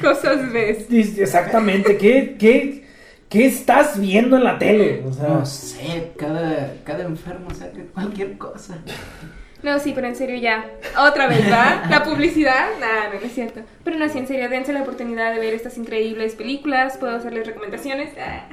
Cosas ves. Dice, Exactamente, ¿qué, qué, ¿qué estás viendo en la tele? O sea, No sé, cada, cada enfermo saca cualquier cosa. No, sí, pero en serio ya. Otra vez, ¿va? La publicidad. Nah, no, no es cierto. Pero no, sí, en serio, dense la oportunidad de ver estas increíbles películas. Puedo hacerles recomendaciones. Ah.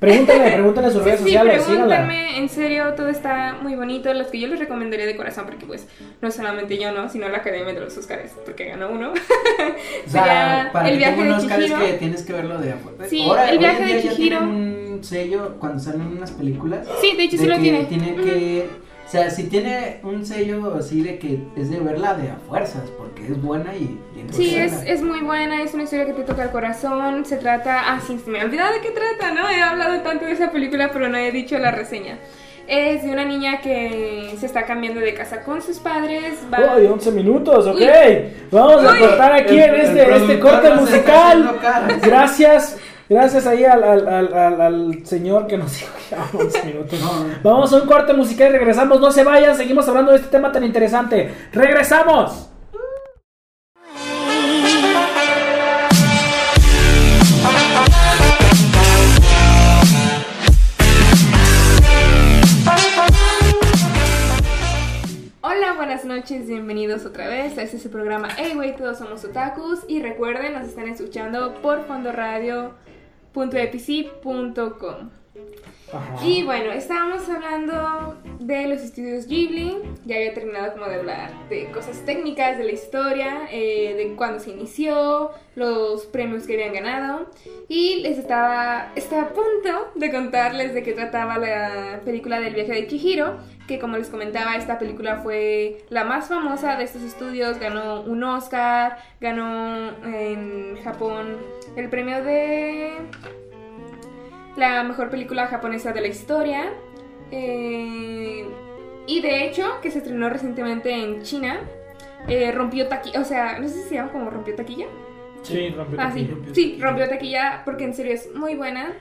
pregúntale, pregúntale a sus Sí, redes sí, sociales, síganla. en serio, todo está muy bonito. Los que yo les recomendaría de corazón, porque pues no solamente yo, ¿no? Sino la Academia de los Oscars, porque ganó uno. O sea, para el viaje de un Oscar es Chihiro. que tienes que verlo de afuera. Sí, Ahora, el viaje de Chihiro. un sello cuando salen unas películas. Sí, de hecho sí lo tiene. Tiene que. O sea, si tiene un sello así de que es de verla de a fuerzas, porque es buena y tiene que Sí, es, es muy buena, es una historia que te toca el corazón, se trata... Ah, sí, se me ha olvidado de qué trata, ¿no? He hablado tanto de esa película, pero no he dicho la reseña. Es de una niña que se está cambiando de casa con sus padres, va... Uy, 11 minutos, ok. Uy. Vamos a Uy. cortar aquí El- en este, este corte musical. Gracias, gracias ahí al, al, al, al- al señor que nos dijo que 11 minutos. No, no. Vamos a un corte musical y regresamos. No se vayan, seguimos hablando de este tema tan interesante. ¡Regresamos! Hola, buenas noches, bienvenidos otra vez a este su programa Hey Wey, todos somos otakus y recuerden, nos están escuchando por fondoradio.epc.com Y bueno, estábamos hablando de los estudios Ghibli, ya había terminado como de hablar de cosas técnicas de la historia, eh, de cuándo se inició, los premios que habían ganado. Y les estaba, estaba a punto de contarles de qué trataba la película del viaje de Chihiro, que como les comentaba, esta película fue la más famosa de estos estudios, ganó un Oscar, ganó en Japón el premio de la mejor película japonesa de la historia. eh, y de hecho, que se estrenó recientemente en China, eh, rompió taquilla. O sea, no sé si se llama como rompió taquilla. Sí, rompió Ah, sí, taquilla. sí, rompió taquilla porque en serio es muy buena.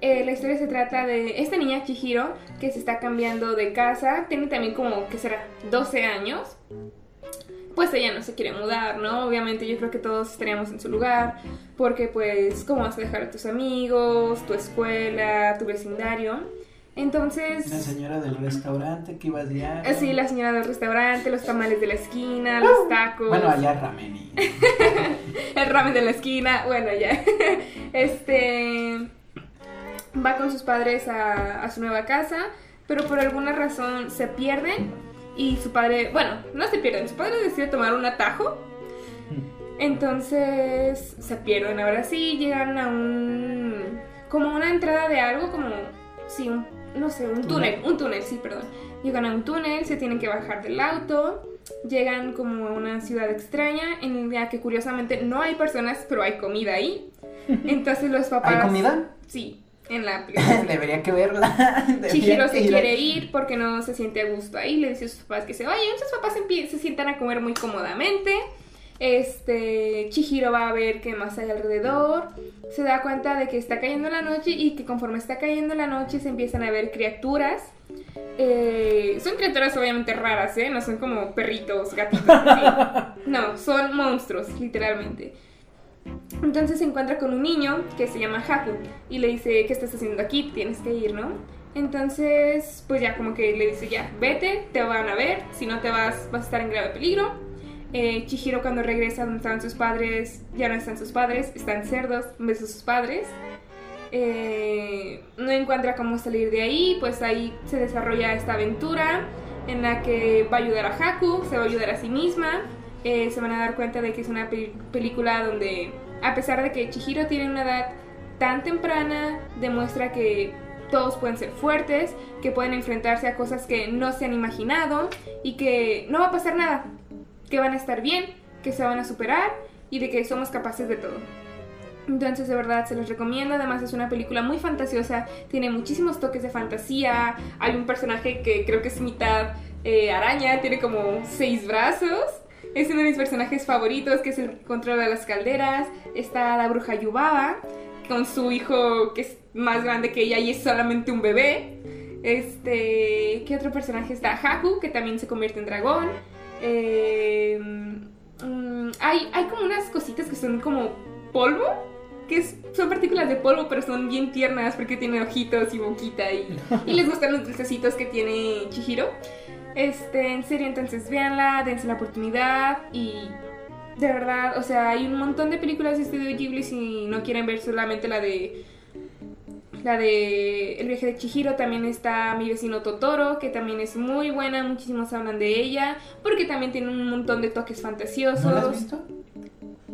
Eh, la historia se trata de esta niña Chihiro que se está cambiando de casa. Tiene también como, ¿qué será? 12 años. Pues ella no se quiere mudar, ¿no? Obviamente yo creo que todos estaríamos en su lugar, porque pues, ¿cómo vas a dejar a tus amigos, tu escuela, tu vecindario? La Entonces, señora del restaurante que iba diario. así la señora del restaurante, los tamales de la esquina, los tacos, Bueno, allá ramen y... el ramen de la esquina, bueno, ya. Este va con sus padres a, a su nueva casa, pero por alguna razón se pierden y su padre, bueno, no se pierden, su padre decide tomar un atajo. Entonces se pierden. Ahora sí llegan a un como una entrada de algo, como sí, un, no sé, un túnel, un túnel, sí, perdón. Llegan a un túnel, se tienen que bajar del auto. Llegan como a una ciudad extraña en la que curiosamente no hay personas, pero hay comida ahí. Entonces los papás. ¿Hay comida? Sí, en la película. Debería que verla. Chihiro se quiere ir porque no se siente a gusto ahí. Le dice a sus papás que se vayan. Sus papás se sientan a comer muy cómodamente. Este, Chihiro va a ver qué más hay alrededor. Se da cuenta de que está cayendo la noche y que conforme está cayendo la noche se empiezan a ver criaturas. Eh, son criaturas obviamente raras, ¿eh? No son como perritos, gatitos. No, son monstruos, literalmente. Entonces se encuentra con un niño que se llama Haku y le dice, ¿qué estás haciendo aquí? Tienes que ir, ¿no? Entonces, pues ya como que le dice, ya, vete, te van a ver, si no te vas, vas a estar en grave peligro. Eh, Chihiro cuando regresa donde estaban sus padres, ya no están sus padres, están cerdos en sus padres. Eh, no encuentra cómo salir de ahí, pues ahí se desarrolla esta aventura en la que va a ayudar a Haku, se va a ayudar a sí misma. Eh, se van a dar cuenta de que es una pe- película donde, a pesar de que Chihiro tiene una edad tan temprana, demuestra que todos pueden ser fuertes, que pueden enfrentarse a cosas que no se han imaginado y que no va a pasar nada, que van a estar bien, que se van a superar y de que somos capaces de todo. Entonces, de verdad, se los recomiendo. Además, es una película muy fantasiosa. Tiene muchísimos toques de fantasía. Hay un personaje que creo que es mitad eh, araña. Tiene como seis brazos. Es uno de mis personajes favoritos, que es el que controla las calderas. Está la bruja Yubaba, con su hijo que es más grande que ella y es solamente un bebé. Este, ¿qué otro personaje está? Haku, que también se convierte en dragón. Eh, mm, hay, hay como unas cositas que son como polvo, que son partículas de polvo, pero son bien tiernas porque tienen ojitos y boquita y, y les gustan los dulcecitos que tiene Chihiro. Este, en serio, entonces véanla, dense la oportunidad y de verdad, o sea, hay un montón de películas de Estudio Ghibli si no quieren ver solamente la de la de El viaje de Chihiro, también está Mi vecino Totoro, que también es muy buena, muchísimos hablan de ella, porque también tiene un montón de toques fantasiosos. ¿No la has visto?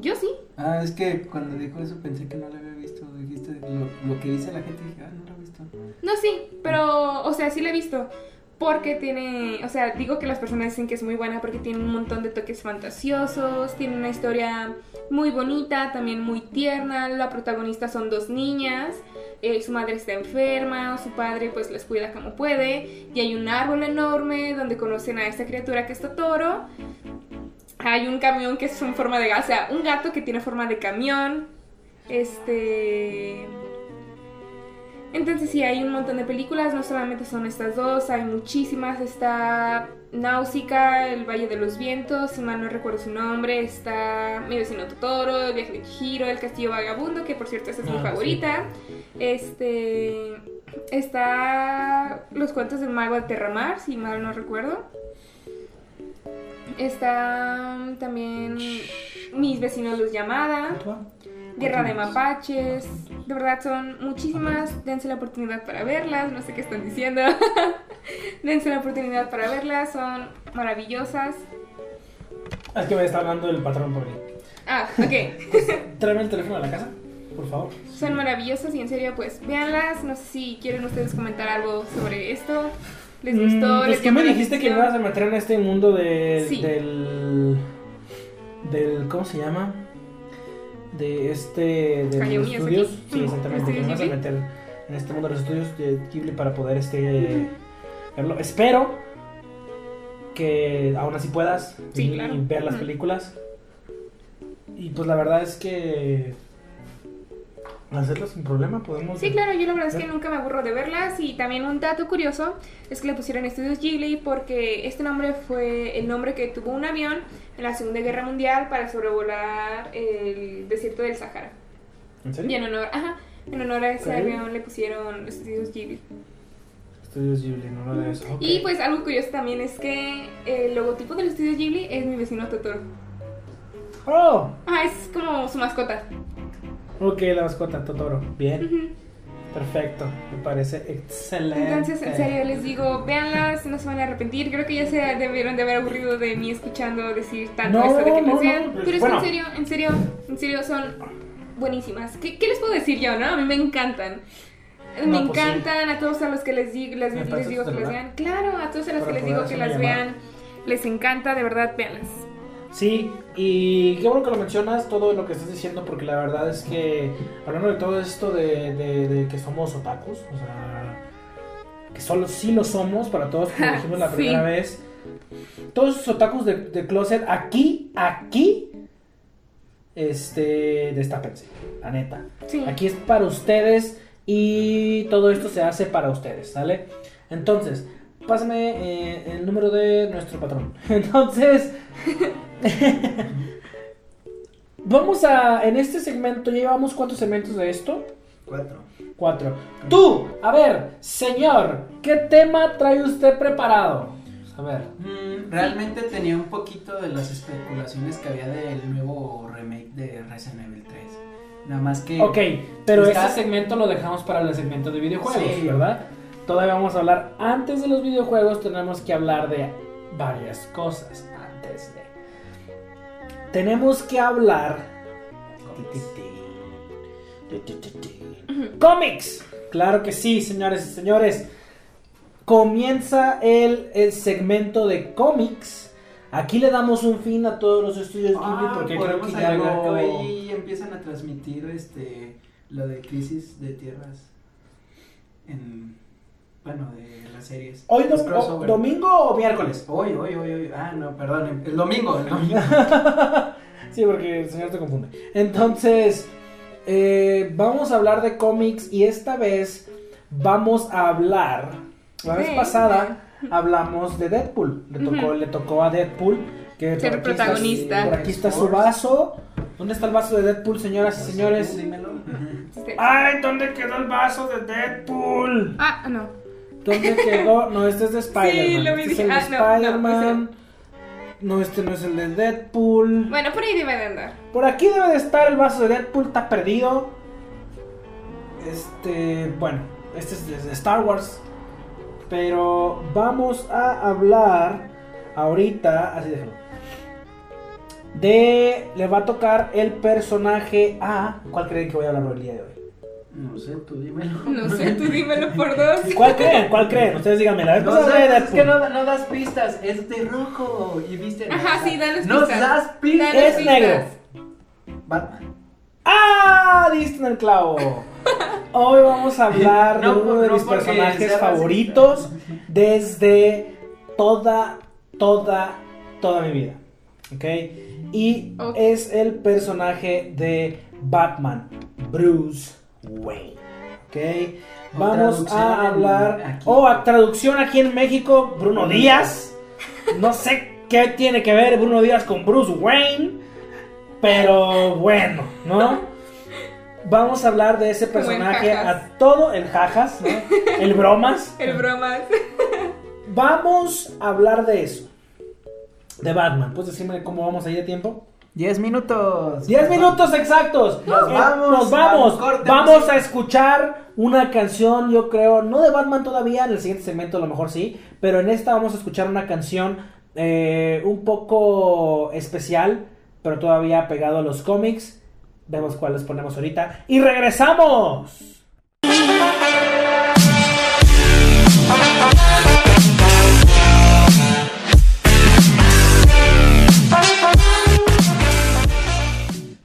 Yo sí. Ah, es que cuando dijo eso pensé que no la había visto. Dijiste lo, lo que dice la gente dije, ah, no la he visto. No, sí, pero, o sea, sí la he visto. Porque tiene, o sea, digo que las personas dicen que es muy buena porque tiene un montón de toques fantasiosos, tiene una historia muy bonita, también muy tierna. La protagonista son dos niñas, eh, su madre está enferma, su padre pues les cuida como puede, y hay un árbol enorme donde conocen a esta criatura que es Totoro. Hay un camión que es en forma de, o sea, un gato que tiene forma de camión. Este... Entonces sí, hay un montón de películas, no solamente son estas dos, hay muchísimas. Está Náusica, El Valle de los Vientos, si mal no recuerdo su nombre. Está Mi vecino Totoro, El viaje de Chihiro, El castillo vagabundo, que por cierto esa es mi Ah, favorita. Este... Está Los cuentos del mago de Terramar, si mal no recuerdo. Está también Mis vecinos los llamada. Guerra de Mapaches. De verdad son muchísimas. Dense la oportunidad para verlas. No sé qué están diciendo. Dense la oportunidad para verlas. Son maravillosas. Es que me está hablando el patrón por ahí. Ah, ok. Tráeme el teléfono a la casa, por favor. Son maravillosas y en serio, pues véanlas. No sé si quieren ustedes comentar algo sobre esto. ¿Les Mm, gustó? pues ¿Les que llamó me dijiste que me ibas a meter en este mundo de, Sí. del. del. ¿Cómo se llama? De este. de Hayao los estudios. Sí, exactamente. Que me ¿Estudios vas a meter en este mundo de los estudios de Ghibli para poder este. verlo. Espero que aún así puedas Sí, venir claro. y ver las películas. Y pues la verdad es que. Hacerlo sin problema, podemos. Sí, claro, yo la verdad es que nunca me aburro de verlas y también un dato curioso es que le pusieron Estudios Ghibli porque este nombre fue el nombre que tuvo un avión en la Segunda Guerra Mundial para sobrevolar el desierto del Sahara. ¿En Y serio? en honor, ajá, en honor a ese avión le pusieron Estudios Ghibli. Estudios Ghibli, no lo de eso. ok. Y pues algo curioso también es que el logotipo del Estudios Ghibli es mi vecino Totoro. Oh, Ah, es como su mascota. Ok, la mascota Totoro. Bien, Ujú. perfecto. Me parece excelente. Entonces, en serio, les digo, véanlas, no se van a arrepentir. Creo que ya se debieron de haber aburrido de mí escuchando decir tanto No, esto de que no, las vean. no, pues, Pero es bueno. en serio, en serio, en serio son buenísimas. ¿Qué, qué les puedo decir yo, no? A mí me encantan. Me pues sí. encantan a todos a los que les, digo les, ¿Me les digo que las vean. Claro, a todos a los Para que les digo que las llamada. vean. Les encanta, de verdad, véanlas. Sí, y qué bueno que lo mencionas, todo lo que estás diciendo, porque la verdad es que, hablando de todo esto de, de- de que somos otakus, o sea, que solo sí lo somos, para todos, como dijimos la Sí. primera vez, todos esos otakus de, de closet, aquí, aquí, este, destápense, la neta. Sí. Aquí es para ustedes y todo esto se hace para ustedes, ¿sale? Entonces, pásame eh, el número de nuestro patrón. Entonces, vamos a, en este segmento, ¿ya llevamos cuántos segmentos de esto? Cuatro. Cuatro. Tú, a ver, señor, ¿qué tema trae usted preparado? A ver. Mm, realmente tenía un poquito de las especulaciones que había del nuevo remake de Resident Evil 3. Nada más que. Ok, pero Está- ese segmento lo dejamos para el segmento de videojuegos, Sí. ¿verdad? Todavía vamos a hablar, antes de los videojuegos tenemos que hablar de varias cosas. Antes de... Tenemos que hablar... Cómics. Claro que sí, señores y señores. Comienza el, el segmento de cómics. Aquí le damos un fin a todos los estudios Ghibli Ah, porque creo que ya lo... ahí empiezan a transmitir este lo de crisis de tierras en bueno de las series. Hoy dom- o- domingo o miércoles. Hoy, hoy, hoy, hoy. Ah, no, perdón, el domingo, el domingo. Sí, porque el señor te confunde. Entonces, eh, vamos a hablar de cómics y esta vez vamos a hablar. La vez pasada hablamos de Deadpool. Le tocó, le tocó a Deadpool. Que Ser por aquí está- protagonista. por aquí está su vaso. ¿Dónde está el vaso de Deadpool, señoras y señores? Dímelo. ¡Ay! ¿Dónde quedó el vaso de Deadpool? Ah, no. ¿Dónde quedó? No, este es de Spider-Man. lo vi, este es ah, no, no, Spider-Man. No, este no es el de Deadpool. Bueno, por ahí debe de andar. Por aquí debe de estar el vaso de Deadpool, está perdido. Este, bueno, este es de Star Wars. Pero vamos a hablar ahorita, así déjalo. De, le va a tocar el personaje a... ¿Cuál creen que voy a hablar el día de hoy? No sé, tú dímelo. No sé, tú dímelo por dos. ¿Cuál creen? ¿Cuál creen? Ustedes díganme, la vez No pasada sé, es que no, no das pistas, es de rojo y viste. Ajá, sí, danos No pistas. das pistas. Danos Es pistas. negro. Batman. ¡Ah! Diste en el clavo. Hoy vamos a hablar No, de uno de no mis personajes favoritos racista. desde toda, toda, toda mi vida. ¿Ok? Y es el personaje de Batman, Bruce Wayne. ¿Ok? Vamos a hablar. O a traducción aquí en México, Bruno Díaz. No sé qué tiene que ver Bruno Díaz con Bruce Wayne. Pero bueno, ¿no? Vamos a hablar de ese personaje a todo el jajas, ¿no? El bromas. El bromas. Vamos a hablar de eso. De Batman. ¿Puedes decirme cómo vamos ahí de tiempo? 10 minutos. 10 minutos exactos. Nos Eh, vamos, Nos vamos. vamos, Vamos a escuchar una canción, yo creo, no de Batman todavía, en el siguiente segmento a lo mejor sí, pero en esta vamos a escuchar una canción eh, un poco especial, pero todavía pegado a los cómics. Vemos cuál les ponemos ahorita. ¡Y regresamos!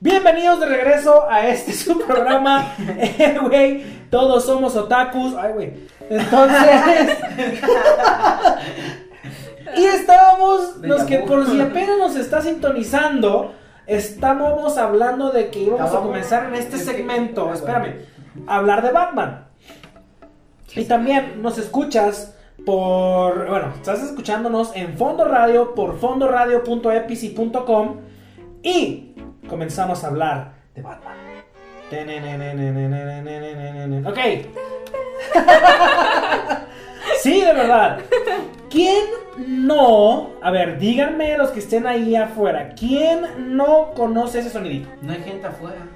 Bienvenidos de regreso a este su programa, eh, güey. Todos somos otakus. Ay, güey. Entonces. y estábamos, los que por si apenas nos está sintonizando, Estábamos hablando de que íbamos a comenzar en este segmento, espérame, a hablar de Batman. Y también nos escuchas por, bueno, estás escuchándonos en Fondo Radio por fondoradio.epici.com y comenzamos a hablar de Batman. Ok. Sí, de verdad. ¿Quién no? A ver, díganme los que estén ahí afuera. ¿Quién no conoce ese sonidito? No hay gente afuera.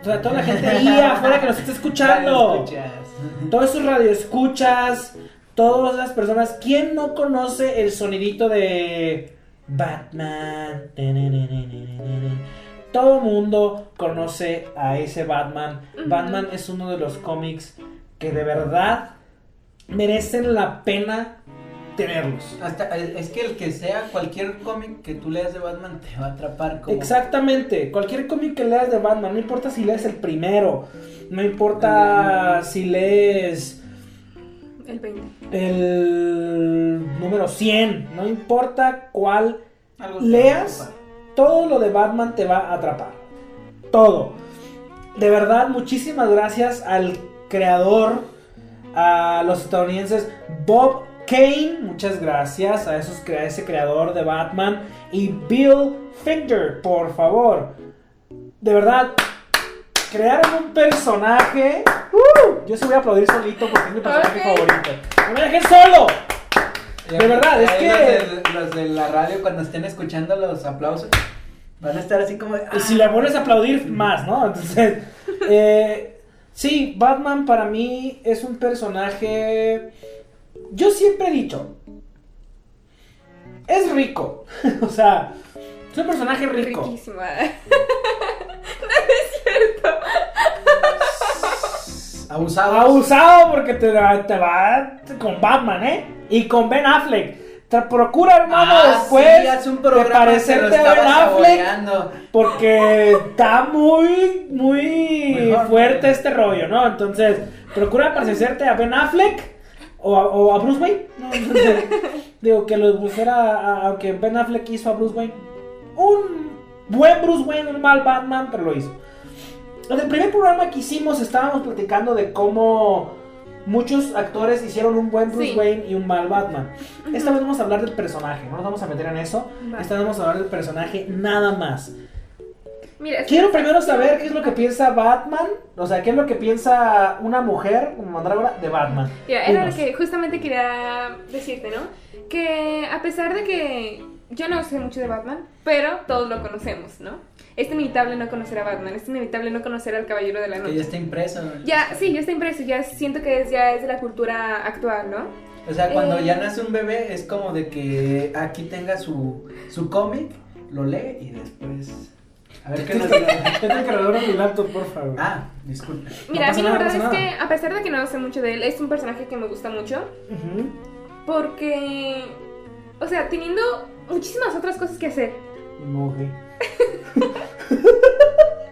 O sea, toda la gente ahí afuera que nos está escuchando. Todos esos radioescuchas, todas las personas, ¿quién no conoce el sonidito de Batman? Todo mundo conoce a ese Batman. Batman es uno de los cómics que de verdad merecen la pena tenerlos. Hasta, es que el que sea cualquier cómic que tú leas de Batman te va a atrapar. Como... Exactamente, cualquier cómic que leas de Batman, no importa si lees el primero, no importa si lees El 20. el número 100, no importa cuál Algo leas. Todo lo de Batman te va a atrapar. Todo. De verdad, muchísimas gracias al creador, a los estadounidenses Bob Kane, muchas gracias a, esos, a ese creador de Batman y Bill Finger, por favor. De verdad, crearon un personaje. ¡Uh! yo se voy a aplaudir solito porque es mi personaje Ok. favorito. ¡No me dejen solo! De verdad, es que- Los de, los de la radio, cuando estén escuchando los aplausos, van a estar así como. de, Y si le pones a aplaudir más, ¿no? Entonces, eh, sí, Batman para mí es un personaje. Yo siempre he dicho. Es rico. o sea, es un personaje rico. Riquísima. no es cierto. Abusados. Abusado porque te, va- te va con Batman, ¿eh? Y con Ben Affleck. Te procura, hermano, Ah, después sí, un de parecerte a Ben Affleck. saboreando. Porque está muy, muy Mejor. fuerte este rollo, ¿no? Entonces, procura parecerte a Ben Affleck o a, o a Bruce Wayne. ¿no? Entonces, digo, que lo pusiera, aunque Ben Affleck hizo a Bruce Wayne. Un buen Bruce Wayne, un mal Batman, pero lo hizo. En el primer programa que hicimos estábamos platicando de cómo muchos actores hicieron un buen Bruce Sí. Wayne y un mal Batman. Esta vez vamos a hablar del personaje, no nos vamos a meter en eso. Esta vez vamos a hablar del personaje nada más. Mira, Quiero primero saber qué es lo que piensa Batman, o sea, qué es lo que piensa una mujer como Mandrágora de Batman. Mira, era lo que justamente quería decirte, ¿no? Que a pesar de que yo no sé mucho de Batman, pero todos lo conocemos, ¿no? Es inevitable no conocer a Batman, es inevitable no conocer al Caballero de la Que ya Noche. está impreso. Ya, sí, ya está impreso, ya siento que es, ya es de la cultura actual, ¿no? O sea, cuando Eh. ya nace un bebé, es como de que aquí tenga su, su cómic, lo lee y después. A ver qué nos Vete al cargador de mi laptop, por favor. Ah, disculpe. Mira, a mí la nada, no verdad es que a pesar de que no sé mucho de él, es un personaje que me gusta mucho porque, o sea, teniendo muchísimas otras cosas que hacer. No.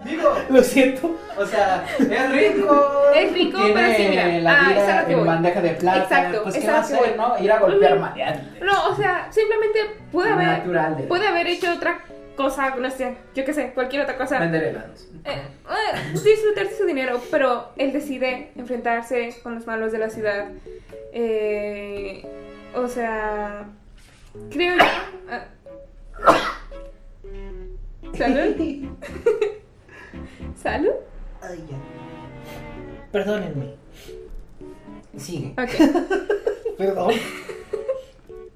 Digo, Lo siento. o sea, es rico. Es rico, tiene pero sí, mira, la ah, vida en voy. bandeja de plata. Exacto, pues es qué va a hacer, voy. ¿no? Ir a golpear maleantes. No, o sea, simplemente pude haber, Natural de pude haber hecho otra cosa, no sé, yo qué sé, cualquier otra cosa. vender helados. Eh, eh, disfrutarse su dinero, pero él decide enfrentarse con los malos de la ciudad. Eh, o sea, creo yo. ¿Salud? ¿Salud? Ay, ya. Perdónenme. Sigue. Ok. Perdón.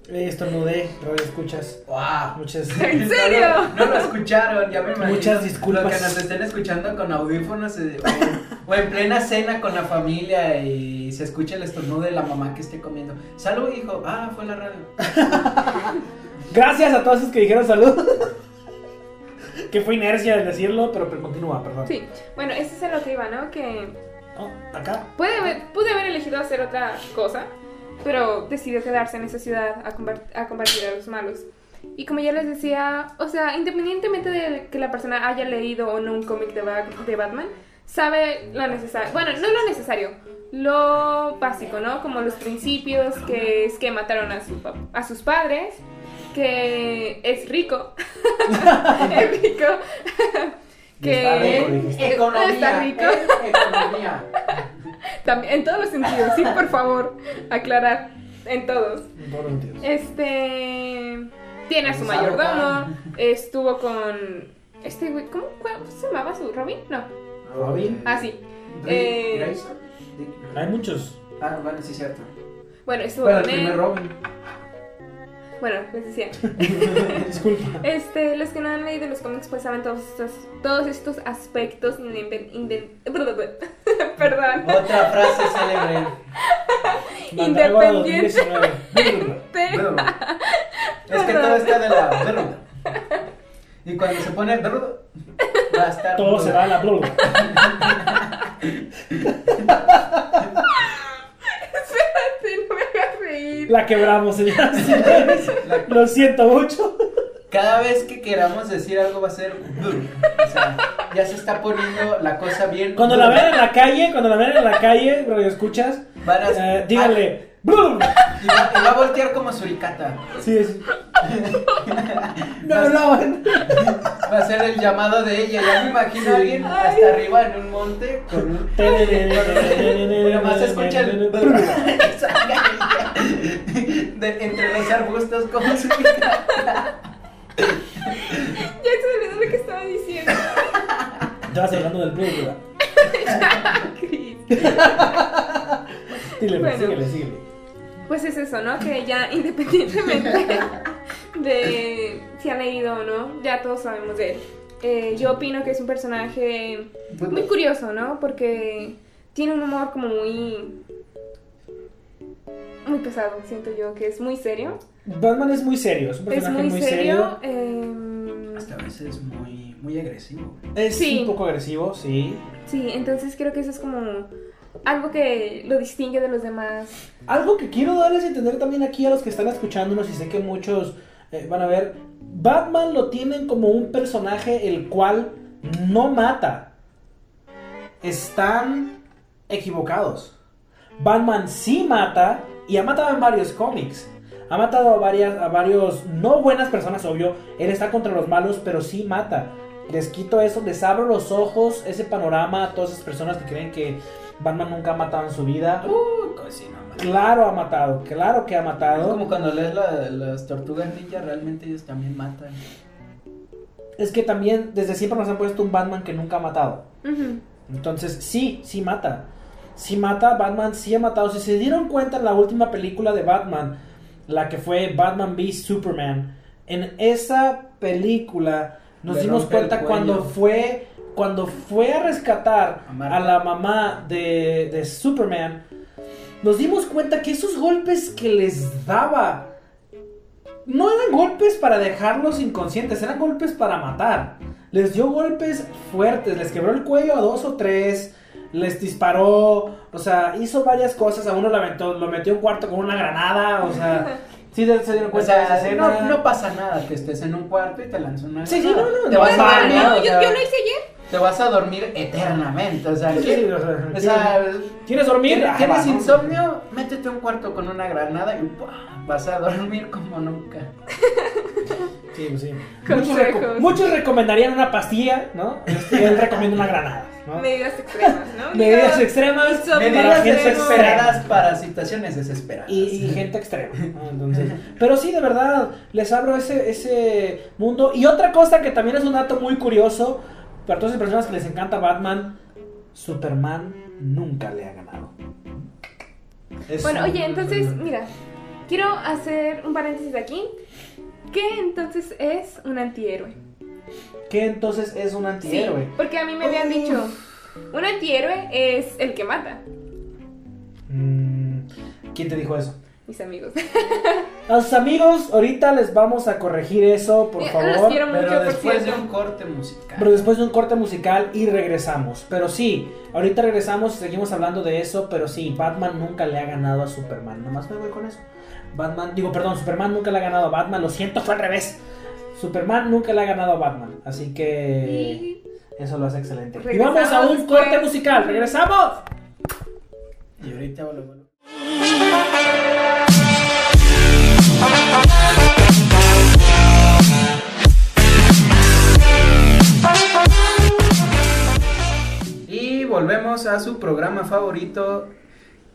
Estornudé, radio escuchas. ¡Wow! Muchas. ¿En serio? No, lo escucharon, ya me imagino. Muchas disculpas. Los que nos estén escuchando con audífonos eh, o, o en plena cena con la familia y se escucha el estornudo de la mamá que esté comiendo. Salud, hijo. Ah, fue la radio. Gracias a todos esos que dijeron salud. Que fue inercia el decirlo, pero, pero continúa, perdón. Sí, bueno, eso es lo que iba, ¿no? Que Oh, acá. puede haber, pude haber elegido hacer otra cosa, pero decidió quedarse en esa ciudad a, combar- a combatir a los malos. Y como ya les decía, o sea, independientemente de que la persona haya leído o no un cómic de, Ba- de Batman, sabe lo necesario, bueno, no lo necesario, lo básico, ¿no? Como los principios, que es que mataron a, su, a sus padres que es rico. es rico. Que dijiste. Economía. está rico. eh, economía. También, en todos los sentidos, sí, por favor, aclarar. En todos. En todos los sentidos. Este. Tiene a su Gonzalo mayordomo. Estuvo con. Este güey, ¿cómo, ¿cómo se llamaba su Robin? No. Robin. Ah, sí. Eh. Hay muchos. Ah, bueno, sí, cierto. Bueno, estuvo Pero el con primer él. Robin. Bueno, les decía. Disculpa. Este, los que no han leído los cómics pues saben todos estos, todos estos aspectos perdón. Otra frase célebre. Mandrágora Independiente. 2019. es que todo está de la. Y cuando se pone. Va a estar. Todo se va a la blula. Espérate, no me reír. La quebramos, señoras y señores. Lo siento mucho. Cada vez que queramos decir algo va a ser. O sea, ya se está poniendo la cosa bien. Cuando la vean en la calle, cuando la vean en la calle, radio escuchas, Van a- eh, díganle. "Blum". Y va, y va a voltear como suricata. Sí, es. No hablaban. Va a ser el llamado de ella. Ya me imagino a alguien hasta arriba en un monte con un. Nada más escucha el. De- entre los arbustos como suricata. Ya se me olvidó lo que estaba diciendo. Estabas hablando del blue, ¿verdad? Chris. Dile, Bueno. síguele, síguele. Pues es eso, ¿no? Que ya independientemente de si han leído o no, ya todos sabemos de él. Eh, yo opino que es un personaje muy curioso, ¿no? Porque tiene un humor como muy... Muy pesado, siento yo, que es muy serio. Batman es muy serio, es un Es personaje muy, muy, serio. serio. em, Hasta a veces muy, muy agresivo. Es Sí. un poco agresivo, sí. sí, entonces creo que eso es como algo que lo distingue de los demás. Algo que quiero darles a entender también aquí a los que están escuchándonos y sé que muchos eh, van a ver, Batman lo tienen como un personaje el cual no mata. Están equivocados. Batman sí mata y ha matado en varios cómics. Ha matado a varias, a varios, no buenas personas, obvio. Él está contra los malos, pero sí mata. Les quito eso, les abro los ojos, ese panorama a todas esas personas que creen que Batman nunca ha matado en su vida. Uy, cocina, man. Claro ha matado, claro que ha Es matado. como cuando lees la- las tortugas ninja, realmente ellos también matan. Es que también desde siempre nos han puesto un Batman que nunca ha matado. Entonces, sí, sí mata. Sí mata, Batman sí ha matado. Si se dieron cuenta en la última película de Batman, la que fue Batman v Superman, en esa película nos Le dimos cuenta cuando fue cuando fue a rescatar A la mamá de, de Superman, nos dimos cuenta que esos golpes que les daba no eran golpes para dejarlos inconscientes, eran golpes para matar. Les dio golpes fuertes, les quebró el cuello a dos o tres, les disparó, o sea, hizo varias cosas. A uno lo, aventó- lo metió en un cuarto con una granada, o sea, sí se dieron O cuenta de esa no, no pasa nada que estés en un cuarto y te lanzan una Sí, sí, no, no, te no vas a No, yo lo hice ayer. Te vas a dormir eternamente, o sea, Sí, ¿qué- sí, o sea, ¿Quieres dormir? ¿tienes, Ah, insomnio? Métete a un cuarto con una granada y ¡buah! vas a dormir como nunca. Sí, pues sí. Muchos, reco- muchos recomendarían una pastilla, ¿no? Este, él recomienda una granada, ¿no? Medidas extremas, ¿no? Medidas extremas Medidas desesperadas para situaciones desesperadas. Y, y gente extrema. ¿no? Entonces, pero sí, de verdad, les abro ese, ese mundo. Y otra cosa que también es un dato muy curioso, para todas las personas que les encanta Batman, Superman nunca le ha ganado. Es Bueno, oye, entonces, mira, quiero hacer un paréntesis aquí. ¿Qué entonces es un antihéroe? ¿Qué entonces es un Sí, antihéroe? porque a mí me habían Uf. dicho, un antihéroe es el que mata, Mm, ¿Quién te dijo eso? Mis amigos. A sus amigos, ahorita les vamos a corregir eso, por Los favor. quiero mucho, Pero por después de un corte musical. Pero después de un corte musical y regresamos. Pero sí, ahorita regresamos y seguimos hablando de eso. Pero sí, Batman nunca le ha ganado a Superman. Nomás me voy con eso. Batman, digo, perdón, Superman nunca le ha ganado a Batman. Lo siento, fue al revés. Superman nunca le ha ganado a Batman. Así que Y eso lo hace excelente. Y vamos a un después. corte musical. ¡Regresamos! Y ahorita volvemos. Regresamos a su programa favorito.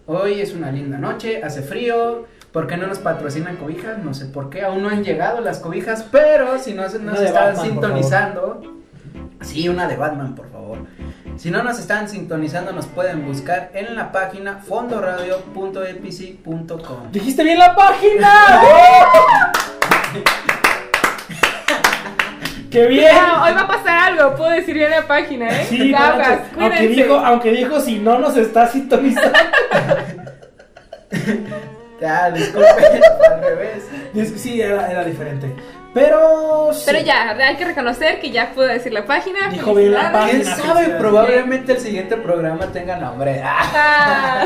Hoy es una linda noche, hace frío. ¿Por qué no nos patrocinan cobijas? No sé por qué, aún no han llegado las cobijas, pero si no Una nos están Batman, sintonizando, sí, una de Batman, por favor. Si no nos están sintonizando, nos pueden buscar en la página fondoradio.epici.com. Dijiste bien la página. ¡Qué bien! Hoy va a pasar algo, puedo decir bien la página, ¿eh? Sí, Aguas, aunque, dijo, aunque dijo si no nos está sintonizando. Ya, disculpen, al revés. Sí, era, era diferente. Pero. sí. Pero ya, hay que reconocer que ya puedo decir la página. Dijo bien la Felicidades. ¿Quién Página, sabe? Probablemente el siguiente programa tenga nombre. Ah, Ah,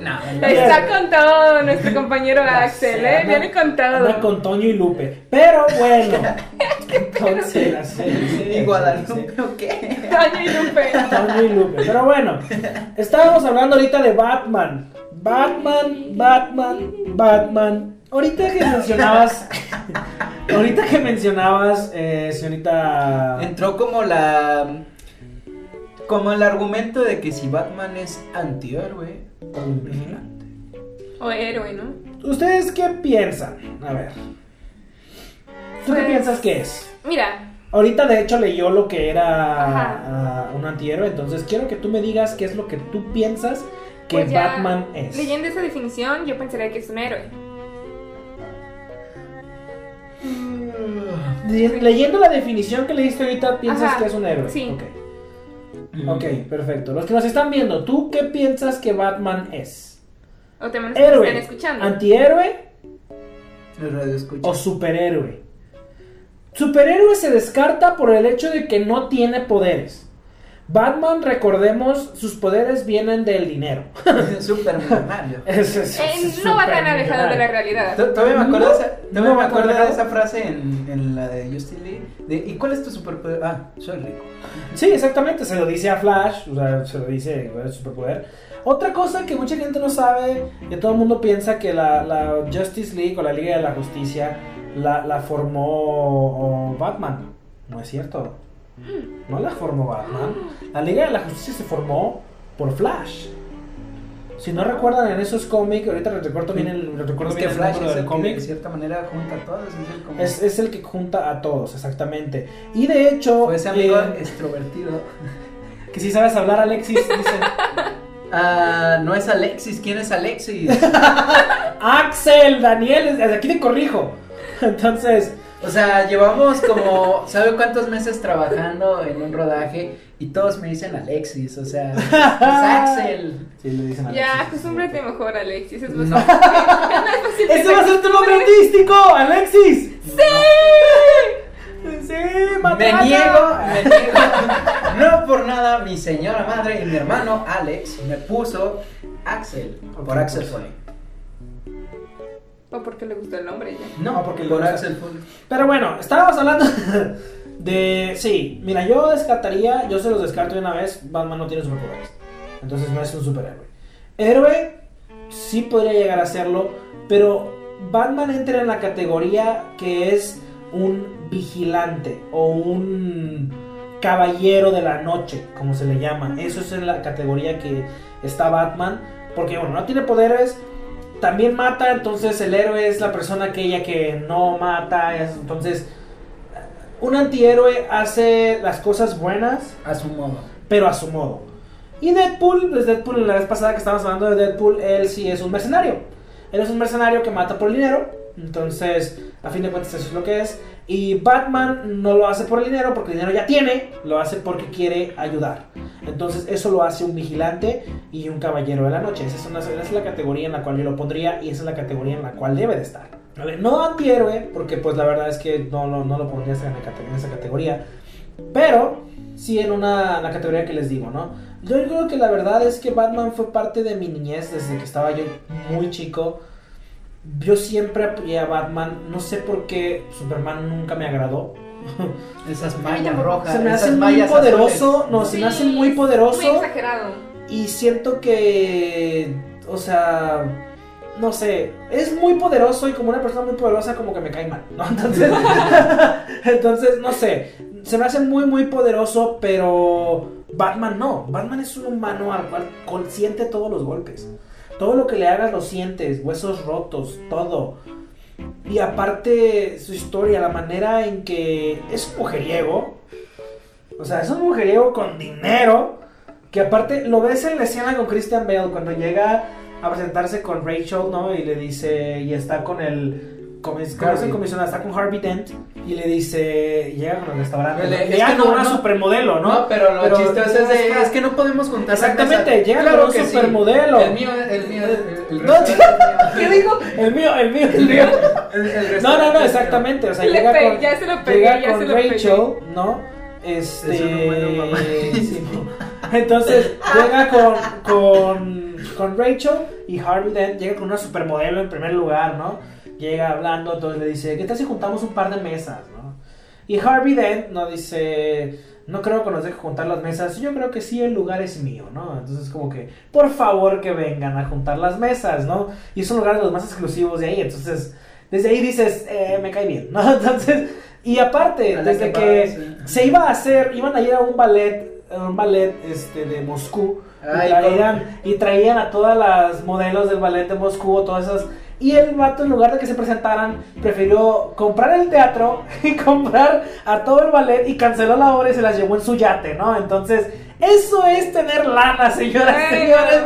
no, no. está con todo nuestro compañero Axel, ¿eh? anda- Viene con todo. Anda con Toño y Lupe. Pero bueno. Entonces, ¿Y Guadalupe o qué? Toño y Lupe. Toño y Lupe. Pero bueno, estábamos hablando ahorita de Batman. Batman, Batman, Batman. Ahorita que mencionabas. ahorita que mencionabas, eh, señorita. Entró como la. Como el argumento de que si Batman es antihéroe o un vigilante. O héroe, ¿no? ¿Ustedes qué piensan? A ver. ¿Tú qué Pues- piensas que es? Mira, Ahorita de hecho leyó lo que era ah, un antihéroe, entonces quiero que tú me digas qué es lo que tú piensas que pues ya, Batman es. leyendo esa definición, yo pensaría que es un héroe. Leyendo la definición que leíste ahorita, piensas Ajá, que es un héroe. sí. Ok. Ok, perfecto. Los que nos están viendo, ¿tú qué piensas que Batman es? O ¿Héroe? están escuchando. ¿Antihéroe o superhéroe? Superhéroe se descarta por el hecho de que no tiene poderes. Batman, recordemos, sus poderes vienen del dinero. Millonario. Es- es- Eh, es no va tan alejado de la realidad. Todavía me acuerdo, No, de, esa, todavía no me va acuerdo tan de lejos. esa frase en, en la de Justin Lee. De, ¿Y cuál es tu superpoder? Ah, soy rico. Sí, exactamente, se lo dice a Flash, o sea, se lo dice ¿cuál es su superpoder. Otra cosa que mucha gente no sabe, que todo el mundo piensa que la, la Justice League o la Liga de la Justicia la, la formó Batman. No es cierto. No la formó Batman. La Liga de la Justicia se formó por Flash. Si no recuerdan en esos cómics, ahorita les recuerdo bien el, les recuerdo Es bien que el Flash número es del el que cómic. de cierta manera junta a todos. Es el, como, Es, es el que junta a todos, exactamente. Y de hecho, fue ese amigo eh, extrovertido. que si sabes hablar, Alexis, dicen. Ah, no es Alexis. ¿Quién es Alexis? Axel, Daniel, desde aquí te corrijo. Entonces, O sea, llevamos como, ¿sabe cuántos meses trabajando en un rodaje? Y todos me dicen Alexis, o sea, es Axel. sí, le dicen Ya, Alexis. acostúmbrate mejor, Alexis. Es No. más fácil. ¡Ese va a ser tu nombre artístico, Alexis! ¡Sí! ¡Sí! Me ¡Matata! niego, me niego. No por nada, mi señora madre y mi hermano Alex me puso Axel. Por Axel pues. Foley. O porque le gustó el nombre ya. No, porque por lo- Axel Foley. Pero bueno, estábamos hablando de. Sí, mira, yo descartaría, yo se los descarto de una vez. Batman no tiene superpoderes. Entonces no es un superhéroe. Héroe, sí podría llegar a serlo, pero Batman entra en la categoría que es un vigilante o un caballero de la noche, como se le llama. Eso es en la categoría que está Batman, porque bueno, no tiene poderes, también mata, entonces el héroe es la persona aquella que no mata, es- entonces un antihéroe hace las cosas buenas, A su modo. pero a su modo. Y Deadpool, pues Deadpool la vez pasada que estábamos hablando de Deadpool, él sí es un mercenario. Él es un mercenario que mata por el dinero, entonces a fin de cuentas eso es lo que es. Y Batman no lo hace por el dinero porque el dinero ya tiene, lo hace porque quiere ayudar. Entonces eso lo hace un vigilante y un caballero de la noche. Esa es, una- la categoría en la cual yo lo pondría y esa es la categoría en la cual debe de estar. A ver, no antihéroe, porque pues la verdad es que no, lo- no lo pondría en esa categoría. Pero sí en una la categoría que les digo, ¿no? Yo creo que la verdad es que Batman fue parte de mi niñez desde que estaba yo muy chico. Yo siempre apoyé a Batman, no sé por qué Superman nunca me agradó. Esas mallas rojas. Se me hace muy poderoso, no, se me hace muy poderoso. Muy exagerado. Y siento que, o sea, no sé, es muy poderoso y como una persona muy poderosa como que me cae mal, ¿no? Entonces, entonces no sé, se me hace muy, muy poderoso, pero Batman no. Batman es un humano al cual consiente todos los golpes. Todo lo que le hagas lo sientes, huesos rotos, todo. Y aparte su historia, la manera en que es un mujeriego. O sea, es un mujeriego con dinero. Que aparte lo ves en la escena con Christian Bale cuando llega a presentarse con Rachel, ¿no? Y le dice, y está con el... comis- ¿Cómo es el Harvey. comisionado? Está con Harvey Dent y le dice, llega con el restaurante. Le- ¿no? es llega no, una no. supermodelo, ¿no? No, pero lo chistoso es, de, es que no podemos juntar las Exactamente, llega Claro con un que sí. supermodelo. El mío, el mío, el, el No, ¿Qué digo? El mío, el mío, el mío. El- el No, no, no, exactamente. O sea, Le llega con, ya se lo pegué, llega ya con se lo pegué. Rachel, ¿no? Este. Es un humano mamá. sí, ¿no? Entonces, llega con, con, con Rachel y Harvey Dent llega con una supermodelo en primer lugar, ¿no? Llega hablando, entonces le dice, ¿qué tal si juntamos un par de mesas, no? Y Harvey Dent, ¿no? Dice, no creo que nos deje juntar las mesas, yo creo que sí, el lugar es mío, ¿no? Entonces como que, por favor que vengan a juntar las mesas, ¿no? Y es un lugar de los más exclusivos de ahí, entonces, desde ahí dices, eh, me cae bien, ¿no? Entonces, y aparte, desde que se iba a hacer, iban a ir a un ballet, un ballet este, de Moscú, y traían, y traían a todas las modelos del ballet de Moscú, todas esas. Y el vato, en lugar de que se presentaran, prefirió comprar el teatro y comprar a todo el ballet y canceló la obra y se las llevó en su yate, ¿no? Entonces, eso es tener lana, señoras y señores.